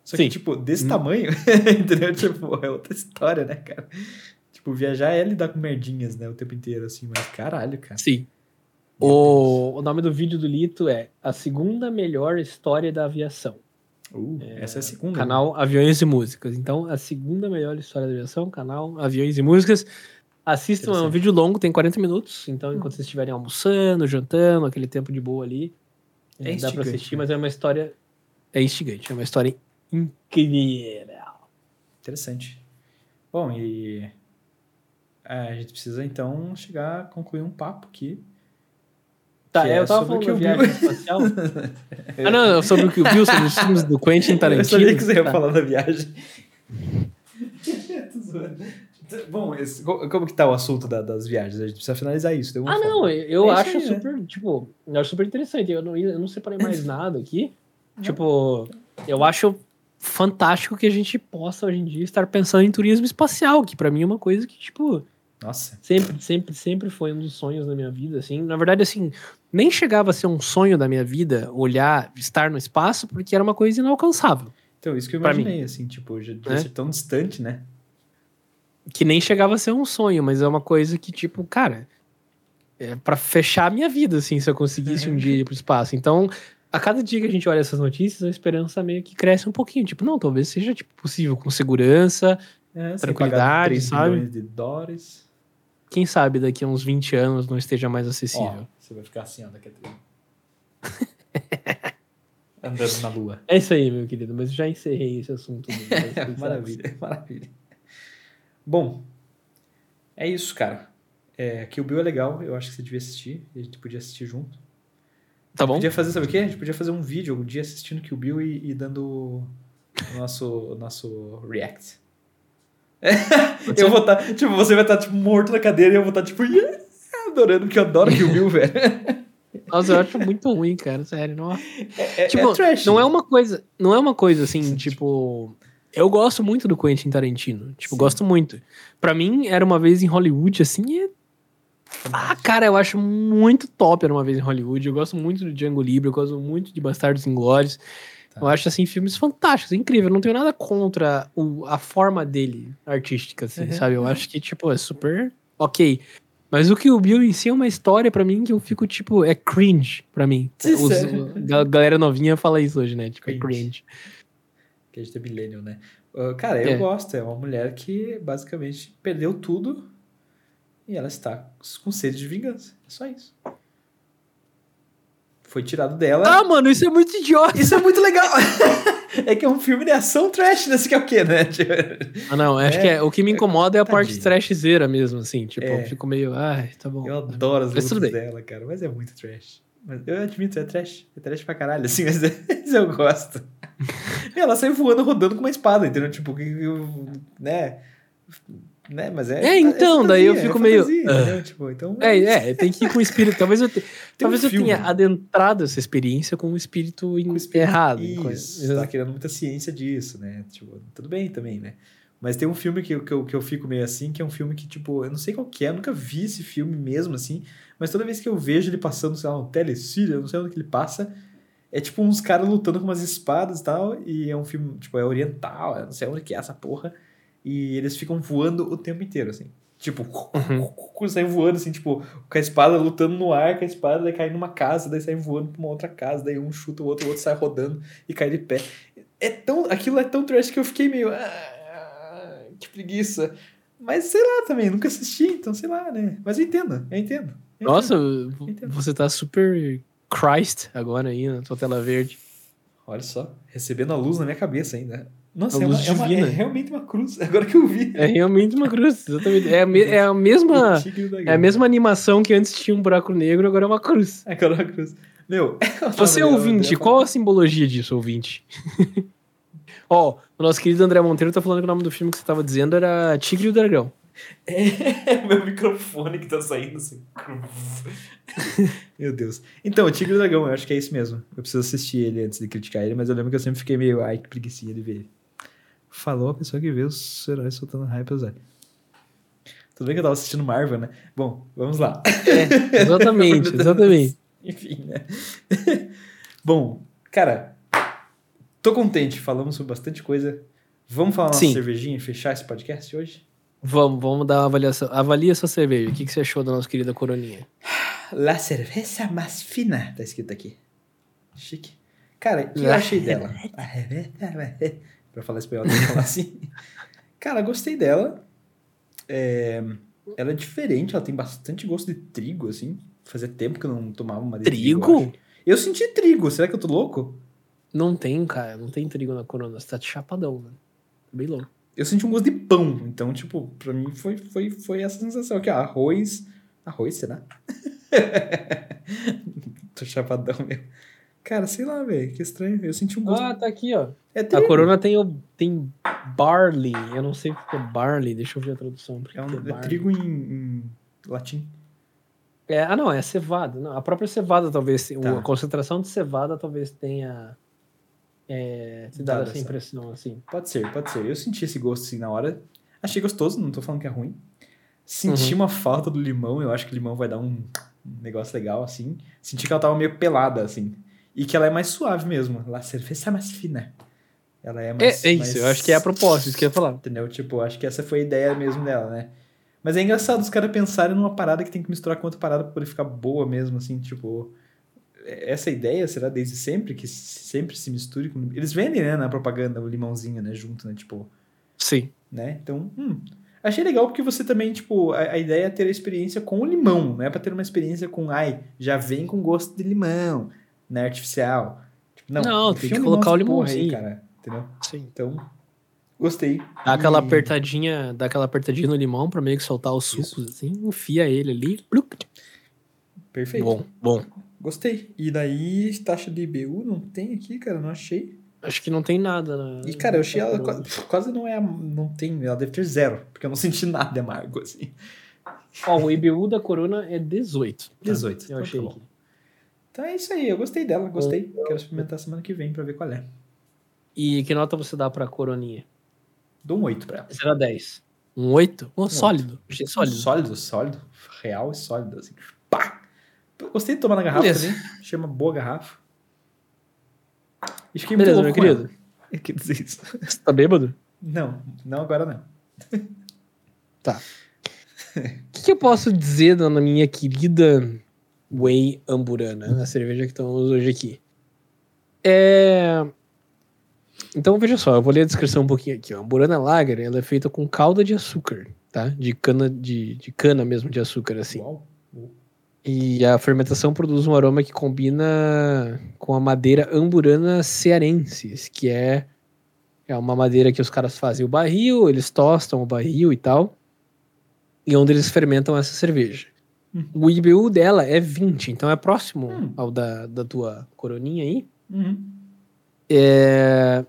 Só Sim. que, tipo, desse Hum. tamanho, entendeu? Tipo, é outra história, né, cara? Tipo, viajar é lidar com merdinhas, né, o tempo inteiro, assim, mas caralho, cara. Sim. O, o nome do vídeo do Lito é A Segunda Melhor História da Aviação. Uh, essa é a segunda. Canal Aviões e Músicas. Então, a segunda melhor história da aviação, canal Aviões e Músicas. Assistam, é um vídeo longo, tem 40 minutos. Então, enquanto vocês estiverem almoçando, jantando, aquele tempo de boa ali, É dá pra assistir, né? mas é uma história. É instigante, é uma história incrível. Interessante. Bom, e é, a gente precisa então chegar a concluir um papo aqui. Tá, Que eu é tava sobre falando o Kill viagem espacial. ah, não, sobre o Kill Bill, sobre os filmes do Quentin Tarantino. Eu sabia que você ia Tá. falar da viagem. Bom, esse- co- como que tá o assunto da- das viagens? A gente precisa finalizar isso. Ah, forma. não, eu É acho aí, né? super, tipo, eu acho super interessante. Eu não, eu não separei mais nada aqui. Tipo, eu acho fantástico que a gente possa hoje em dia estar pensando em turismo espacial, que pra mim é uma coisa que, tipo, Nossa. sempre, sempre, sempre foi um dos sonhos da minha vida, assim. Na verdade, assim, nem chegava a ser um sonho da minha vida olhar, estar no espaço, porque era uma coisa inalcançável. Então, isso que eu mim. imaginei, assim, tipo, já devia É. ser tão distante, né? Que nem chegava a ser um sonho, mas é uma coisa que, tipo, cara, é pra fechar a minha vida, assim, se eu conseguisse um dia ir pro espaço. Então, a cada dia que a gente olha essas notícias, a esperança meio que cresce um pouquinho. Tipo, não, talvez seja, tipo, possível com segurança. É, sem Tranquilidade, pagar 3 sabe? de dólares. Quem sabe daqui a uns 20 anos não esteja mais Ó, acessível. Você vai ficar assim, ó, daqui a três. Andando na lua. É isso aí, meu querido, mas eu já encerrei esse assunto. maravilha, maravilha. Bom, é isso, cara. É, Kill Bill é legal, eu acho que você devia assistir. A gente podia assistir junto. Tá bom? Podia fazer, sabe o quê? A gente podia fazer um vídeo algum dia assistindo Kill Bill e, e dando o nosso, nosso react. Eu vou estar, tipo, você vai estar tipo, morto na cadeira e eu vou estar tipo, "Yeah", adorando, porque eu adoro Kill Bill, velho. Nossa, eu acho muito ruim, cara, sério. Não, É, tipo, é trash. não é uma coisa, não é uma coisa assim, tipo, eu gosto muito do Quentin Tarantino, tipo, Sim. gosto muito. Pra mim era uma vez em Hollywood assim, e ah, cara, eu acho muito top era uma vez em Hollywood. Eu gosto muito do Django Livre, eu gosto muito de Bastardos Inglórios. Tá. Eu acho assim filmes fantásticos, incrível. Eu não tenho nada contra o- a forma dele artística, assim, Uhum. sabe? Eu acho que tipo é super ok. Mas o que o Bill em si é uma história pra mim que eu fico tipo é cringe pra mim. Os- é. a galera novinha fala isso hoje, né? Tipo é Cringe. cringe. Que a gente é millennial, né? Uh, cara, eu É. gosto. É uma mulher que basicamente perdeu tudo e ela está com sede de vingança. É só isso. Foi tirado dela. Ah, mano, isso é muito idiota. Isso é muito legal! é que é um filme de ação trash, né? Que é o quê, né? Ah, não, acho É, que é, o que me incomoda é a parte tadinho. trashzeira mesmo, assim. Tipo, É. eu fico meio, ai, tá bom. Eu adoro as lutas dela, cara. Mas é muito trash. Mas eu admito, é trash. É trash pra caralho, assim, mas, mas eu gosto. E ela sai voando, rodando com uma espada, entendeu? Tipo, né? Né? Mas é. É, então, daí eu fantasia, fico é meio, fantasia, ah. entendeu? Tipo, então. É, é, tem que ir com o espírito. Talvez eu, te- Tem um talvez eu filme. tenha adentrado essa experiência com o espírito, com espírito- errado. Isso, com- tá querendo muita ciência disso, né? Tipo, tudo bem também, né? Mas tem um filme que, eu- que, eu, que eu fico meio assim, que é um filme que, tipo, eu não sei qual que é, eu nunca vi esse filme mesmo, assim, mas toda vez que eu vejo ele passando, sei lá, no telecine, eu não sei onde que ele passa, É tipo uns caras lutando com umas espadas e tal, e é um filme, tipo, é oriental, eu não sei onde que é essa porra. E eles ficam voando o tempo inteiro, assim. Tipo, Uhum. saem voando, assim, tipo, com a espada lutando no ar, com a espada, daí cai numa casa, daí sai voando pra uma outra casa, daí um chuta o outro, o outro sai rodando e cai de pé. É tão, aquilo é tão trash que eu fiquei meio. "Ah, que preguiça. Mas sei lá também, nunca assisti, então sei lá, né? Mas eu entendo, eu entendo. eu Nossa, Entendo. você tá super Christ agora aí na tua tela verde. Olha só, recebendo a luz na minha cabeça ainda. Nossa, A é, uma, é, uma- é realmente uma cruz. Agora que eu vi. É realmente uma cruz, exatamente. É a, me- é a mesma. É a mesma animação que antes tinha um buraco negro, agora é uma cruz. Agora é uma cruz. Meu, Você ouvinte, qual a simbologia disso, ouvinte? Ó, o nosso querido André Monteiro tá falando que o nome do filme que você tava dizendo era Tigre e o Dragão. É o meu microfone que tá saindo assim. Meu Deus. Então, o Tigre e o Dragão, eu acho que é isso mesmo. Eu preciso assistir ele antes de criticar ele, mas eu lembro que eu sempre fiquei meio, ai, que preguicinha de ver ele. Falou a pessoa que vê os heróis soltando raio pelos olhos. Tudo bem que eu tava assistindo Marvel, né? Bom, vamos lá. Exatamente, exatamente. Enfim, né? Bom, cara, tô contente. Falamos sobre bastante coisa. Vamos falar nossa Sim. cervejinha e fechar esse podcast hoje? Vamos, vamos dar uma avaliação. Avalia sua cerveja. O que, que você achou da nossa querida coroninha? La cerveza mais fina, tá escrito aqui. Chique. Cara, o que eu achei dela? Pra falar espanhol, tem que falar assim. Cara, gostei dela. É, Ela é diferente, ela tem bastante gosto de trigo, assim. Fazia tempo que eu não tomava uma de trigo. eu Trigo? acho. Eu senti trigo, será que eu tô louco? Não tem, cara. Não tem trigo na corona. Você tá chapadão, mano. Bem louco. Eu senti um gosto de pão, então, tipo, pra mim foi, foi, foi essa sensação aqui, ó, arroz. Arroz, será? Tô chapadão mesmo. Cara, sei lá, velho, que estranho. Eu senti um gosto. Ah, tá aqui, ó. é A corona tem, o, tem barley. Eu não sei o que é barley. Deixa eu ver a tradução. É, um, é trigo em, em latim. É, ah, não, é cevada. Não, a própria cevada talvez. Tá. A concentração de cevada talvez tenha. É, te dado essa impressão, assim. Pode ser, pode ser. Eu senti esse gosto assim na hora. Achei gostoso, não tô falando que é ruim. Senti Uhum. uma falta do limão, eu acho que limão vai dar um, um negócio legal, assim. Senti que ela tava meio pelada, assim. E que ela é mais suave mesmo. La cerveza mais fina. Ela é É, mais. é isso, mais- eu acho que é a proposta, isso que eu ia falar. Entendeu? Tipo, acho que essa foi a ideia mesmo dela, né? Mas é engraçado os caras pensarem numa parada que tem que misturar com outra parada pra poder ficar boa mesmo, assim, tipo. Essa ideia será desde sempre que sempre se misture com. Eles vendem, né, na propaganda o limãozinho, né, junto, né? Tipo, Sim. né? Então, hum. Achei legal porque você também, tipo, a, a ideia é ter a experiência com o limão, não é pra ter uma experiência com, ai, já vem com gosto de limão, né, artificial. Tipo, não, Não, tem que colocar o porra aí, limãozinho. cara, entendeu? Sim. Então, gostei. Dá aquela E- apertadinha, dá aquela apertadinha no limão pra meio que soltar os Isso. sucos, assim, enfia ele ali. Perfeito. Bom, bom. Gostei. E daí, taxa de IBU não tem aqui, cara, não achei. Acho que não tem nada. Na, E, cara, eu achei ela corona. quase, quase não é. Não tem. Ela deve ter zero, porque eu não senti nada de amargo, assim. Ó, o IBU da Corona é 18. tá? 18, Eu então achei tá bom. aqui. Então é isso aí, eu gostei dela, gostei. Quero experimentar semana que vem pra ver qual é. E que nota você dá pra Coroninha? Dou um 8 pra ela. Será 10. Um 8? Um sólido. Achei sólido. Sólido, sólido. Real e sólido, assim. Pá! Gostei de tomar na garrafa Beleza. também. Achei uma boa garrafa. E fiquei Beleza, muito meu louco querido. ela. Quer dizer isso. Você tá bêbado? Não, não agora não. O que, que eu posso dizer da minha querida Whey Amburana, a cerveja que tomamos hoje aqui? É... Então, veja só, eu vou ler a descrição um pouquinho aqui. Ó. A Amburana Lager ela é feita com calda de açúcar, tá? De cana, de, de cana mesmo de açúcar, assim. Uau. E a fermentação produz um aroma que combina com a madeira amburana cearensis, que é, é uma madeira que os caras fazem o barril, eles tostam o barril e tal, e onde eles fermentam essa cerveja. Hum. O IBU dela é 20, então é próximo Hum. ao da, da tua coroninha aí. Uhum. É,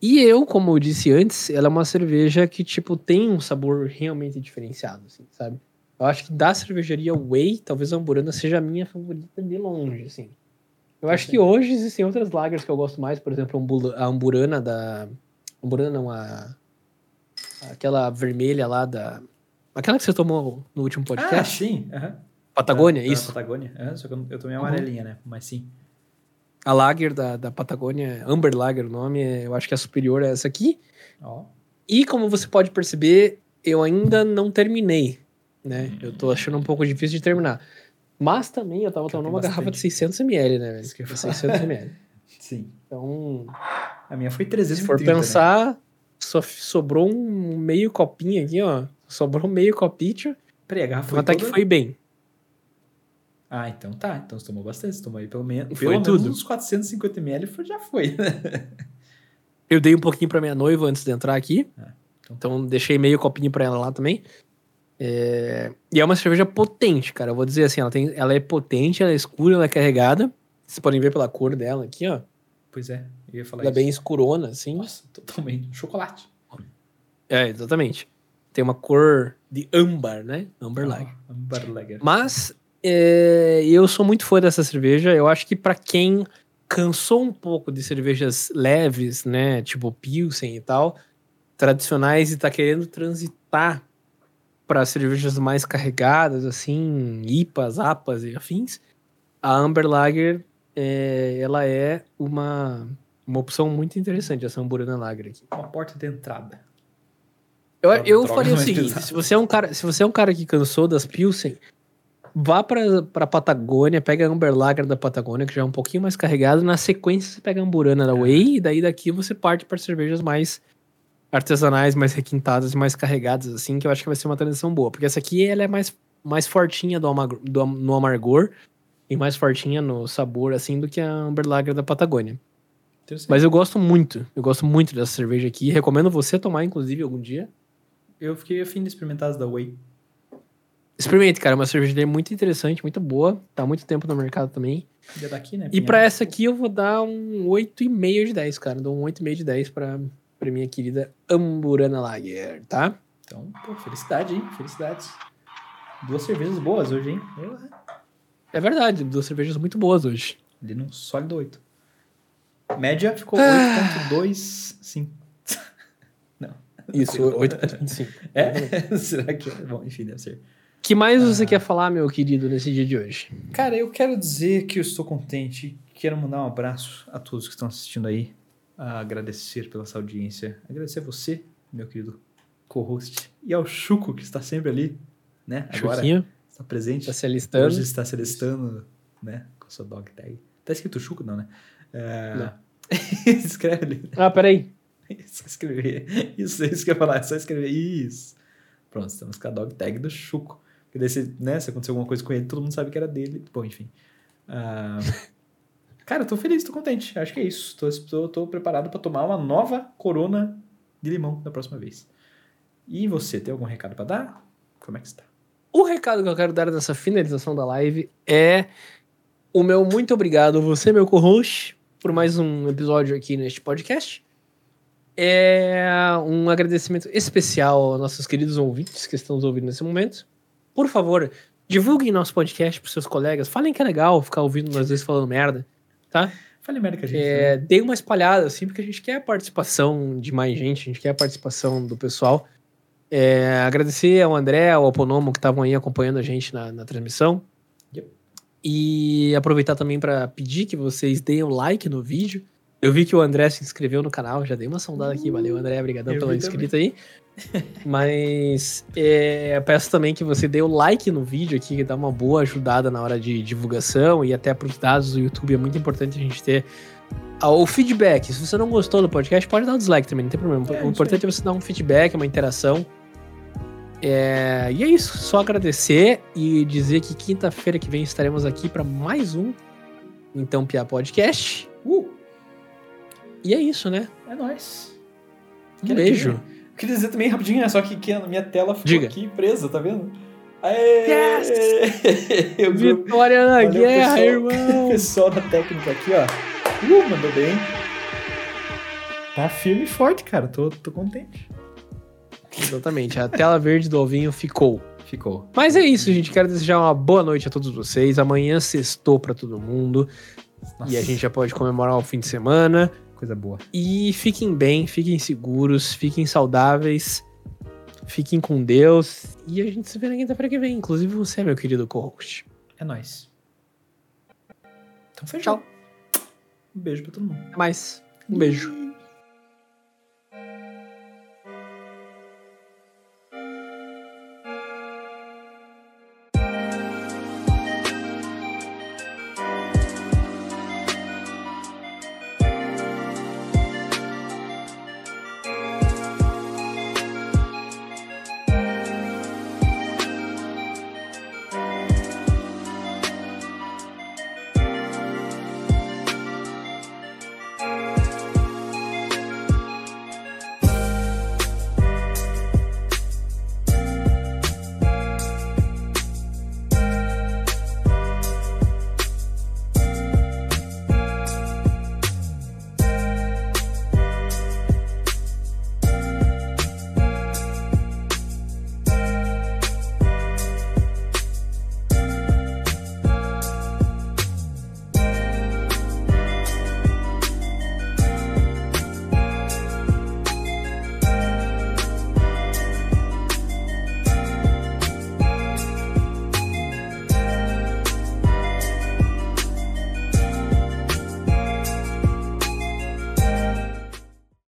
E eu, como eu disse antes, ela é uma cerveja que, tipo, tem um sabor realmente diferenciado, assim, sabe? Eu acho que da cervejaria Whey, talvez a Amburana seja a minha favorita de longe, assim. Eu acho que hoje existem outras lagers que eu gosto mais, por exemplo, a Amburana da... Amburana não, a... Aquela vermelha lá da... Aquela que você tomou no último Ah, podcast? sim. aham. Patagônia, da isso. Patagônia. aham, só que eu, eu tomei a Uhum. amarelinha, né? Mas sim. A Lager da, da Patagônia, Amber Lager o nome, é- eu acho que é superior a essa aqui. Ó. E como você pode perceber, eu ainda não terminei, né? Eu tô achando um pouco difícil de terminar. Mas também eu tava tomando uma garrafa de bastante. 600ml, né, velho? Isso que eu ia De falar. 600ml. Sim. Então, A minha foi se 330. for né? pensar, só sobrou um meio copinho aqui, ó. Sobrou meio copinho, garrafa foi foi até toda... que foi bem. Ah, então tá. Então você tomou bastante. Você tomou aí pelo, menos Foi pelo menos tudo. uns 450ml foi- já foi. Eu dei um pouquinho pra minha noiva antes de entrar aqui. Ah, então- então deixei meio copinho pra ela lá também. É, E é uma cerveja potente, cara. Eu vou dizer assim, ela, tem... ela é potente, ela é escura, ela é carregada. Vocês podem ver pela cor dela aqui, ó. Pois é, eu ia falar Ela é isso. bem escurona, assim. Nossa, totalmente. Chocolate. É, exatamente. Tem uma cor de âmbar, né? Amber Lager. Ah, Amber Lager. Mas é, eu sou muito fã dessa cerveja. Eu acho que pra quem cansou um pouco de cervejas leves, né? Tipo Pilsen e tal, tradicionais e tá querendo transitar para cervejas mais carregadas, assim, IPAs, APAs e afins, a Amber Lager é, ela é uma, uma opção muito interessante, essa Amburana Lager aqui. Uma porta de entrada. Eu, eu faria o seguinte: pesadas. se você, é um cara, se você é um cara que cansou das Pilsen, vá pra, pra Patagônia, pega a Amber Lager da Patagônia, que já é um pouquinho mais carregado. Na sequência, você pega a Amburana da Whey, e daí daqui você parte para cervejas mais artesanais, mais requintadas e mais carregadas, assim, que eu acho que vai ser uma transição boa. Porque essa aqui ela é mais, mais fortinha do do no amargor e mais fortinha no sabor, assim, do que a Amber Lager da Patagônia. Mas eu gosto muito, eu gosto muito dessa cerveja aqui. Recomendo você tomar, inclusive, algum dia. Eu fiquei afim de experimentar as da Whey. Experimente, cara. É uma cervejaria muito interessante, muito boa. Tá há muito tempo no mercado também. E a daqui, né? E pra essa aqui eu vou dar um 8,5 de 10, cara. Dou um 8,5 de 10 pra, pra minha querida Amburana Lager, tá? Então, pô, felicidade, hein? Felicidades. Duas cervejas boas hoje, hein? Eu, É verdade, duas cervejas muito boas hoje. ali num sólido 8. Média ficou Ah. 8.25. Isso, Sei. 8,25. É? Será que é? Bom, enfim, deve ser. que mais Ah. você quer falar, meu querido, nesse dia de hoje? Cara, eu quero dizer que eu estou contente. Quero mandar um abraço a todos que estão assistindo aí. A agradecer pela sua audiência. Agradecer a você, meu querido co-host. E ao Chuco, que está sempre ali, né? Agora Chuquinho, está presente. tá se alistando. Hoje está se alistando, né? Com a sua dog tag. Tá escrito Chuco, não, né? É... Não. Escreve ali. Ah, peraí. Só escrever. Isso, é isso que eu ia falar. É só escrever. Isso. Pronto, estamos com a dog tag do Chuco. Porque daí, se, né, se acontecer alguma coisa com ele, todo mundo sabe que era dele. Bom, enfim. Ah, cara, eu tô feliz, tô contente. Acho que é isso. Tô, tô, tô preparado para tomar uma nova corona de limão da próxima vez. E você, tem algum recado para dar? Como é que está? O recado que eu quero dar nessa finalização da live é o meu muito obrigado, você, meu co-host, por mais um episódio aqui neste podcast. É um agradecimento especial aos nossos queridos ouvintes que estão nos ouvindo nesse momento. Por favor, divulguem nosso podcast para seus colegas. Falem que é legal ficar ouvindo nós dois falando merda, tá? Fale merda com a gente. É, né? dê uma espalhada, assim, porque a gente quer a participação de mais gente, a gente quer a participação do pessoal. É, agradecer ao André, ao Oponomo, que estavam aí acompanhando a gente na, na transmissão. Yep. E aproveitar também para pedir que vocês deem um like no vídeo. Eu vi que o André se inscreveu no canal, já dei uma sondada aqui, valeu André, obrigadão vi inscrita aí. Mas é, peço também que você dê o like no vídeo aqui, que dá uma boa ajudada na hora de divulgação e até para os dados do YouTube. É muito importante a gente ter ah, o feedback. Se você não gostou do podcast, pode dar o dislike também, não tem problema. É, o importante é você dar um feedback, uma interação. É, e é isso, só agradecer e dizer que quinta-feira que vem estaremos aqui para mais um Então Pia Podcast. Uh, E é isso, né? é nóis. Um beijo. dizer- queria dizer também rapidinho, né? Só que aqui a minha tela ficou Diga. aqui presa, tá vendo? Aê! Eu Vitória na guerra, pessoal. irmão! O pessoal da técnica aqui, ó. Uh, mandou bem. Tá firme e forte, cara. Tô, tô contente. Exatamente, a tela verde do ovinho ficou. Ficou. Mas é isso, gente. Quero desejar uma boa noite a todos vocês. Amanhã sextou pra todo mundo. Nossa, E a gente já pode comemorar o fim de semana. Coisa boa. E fiquem bem, fiquem seguros, fiquem saudáveis, fiquem com Deus. E a gente se vê na quinta-feira que vem. Inclusive você, meu querido co-host. É nóis. Então fechou. Tchau. Um beijo pra todo mundo. Até mais. Um beijo.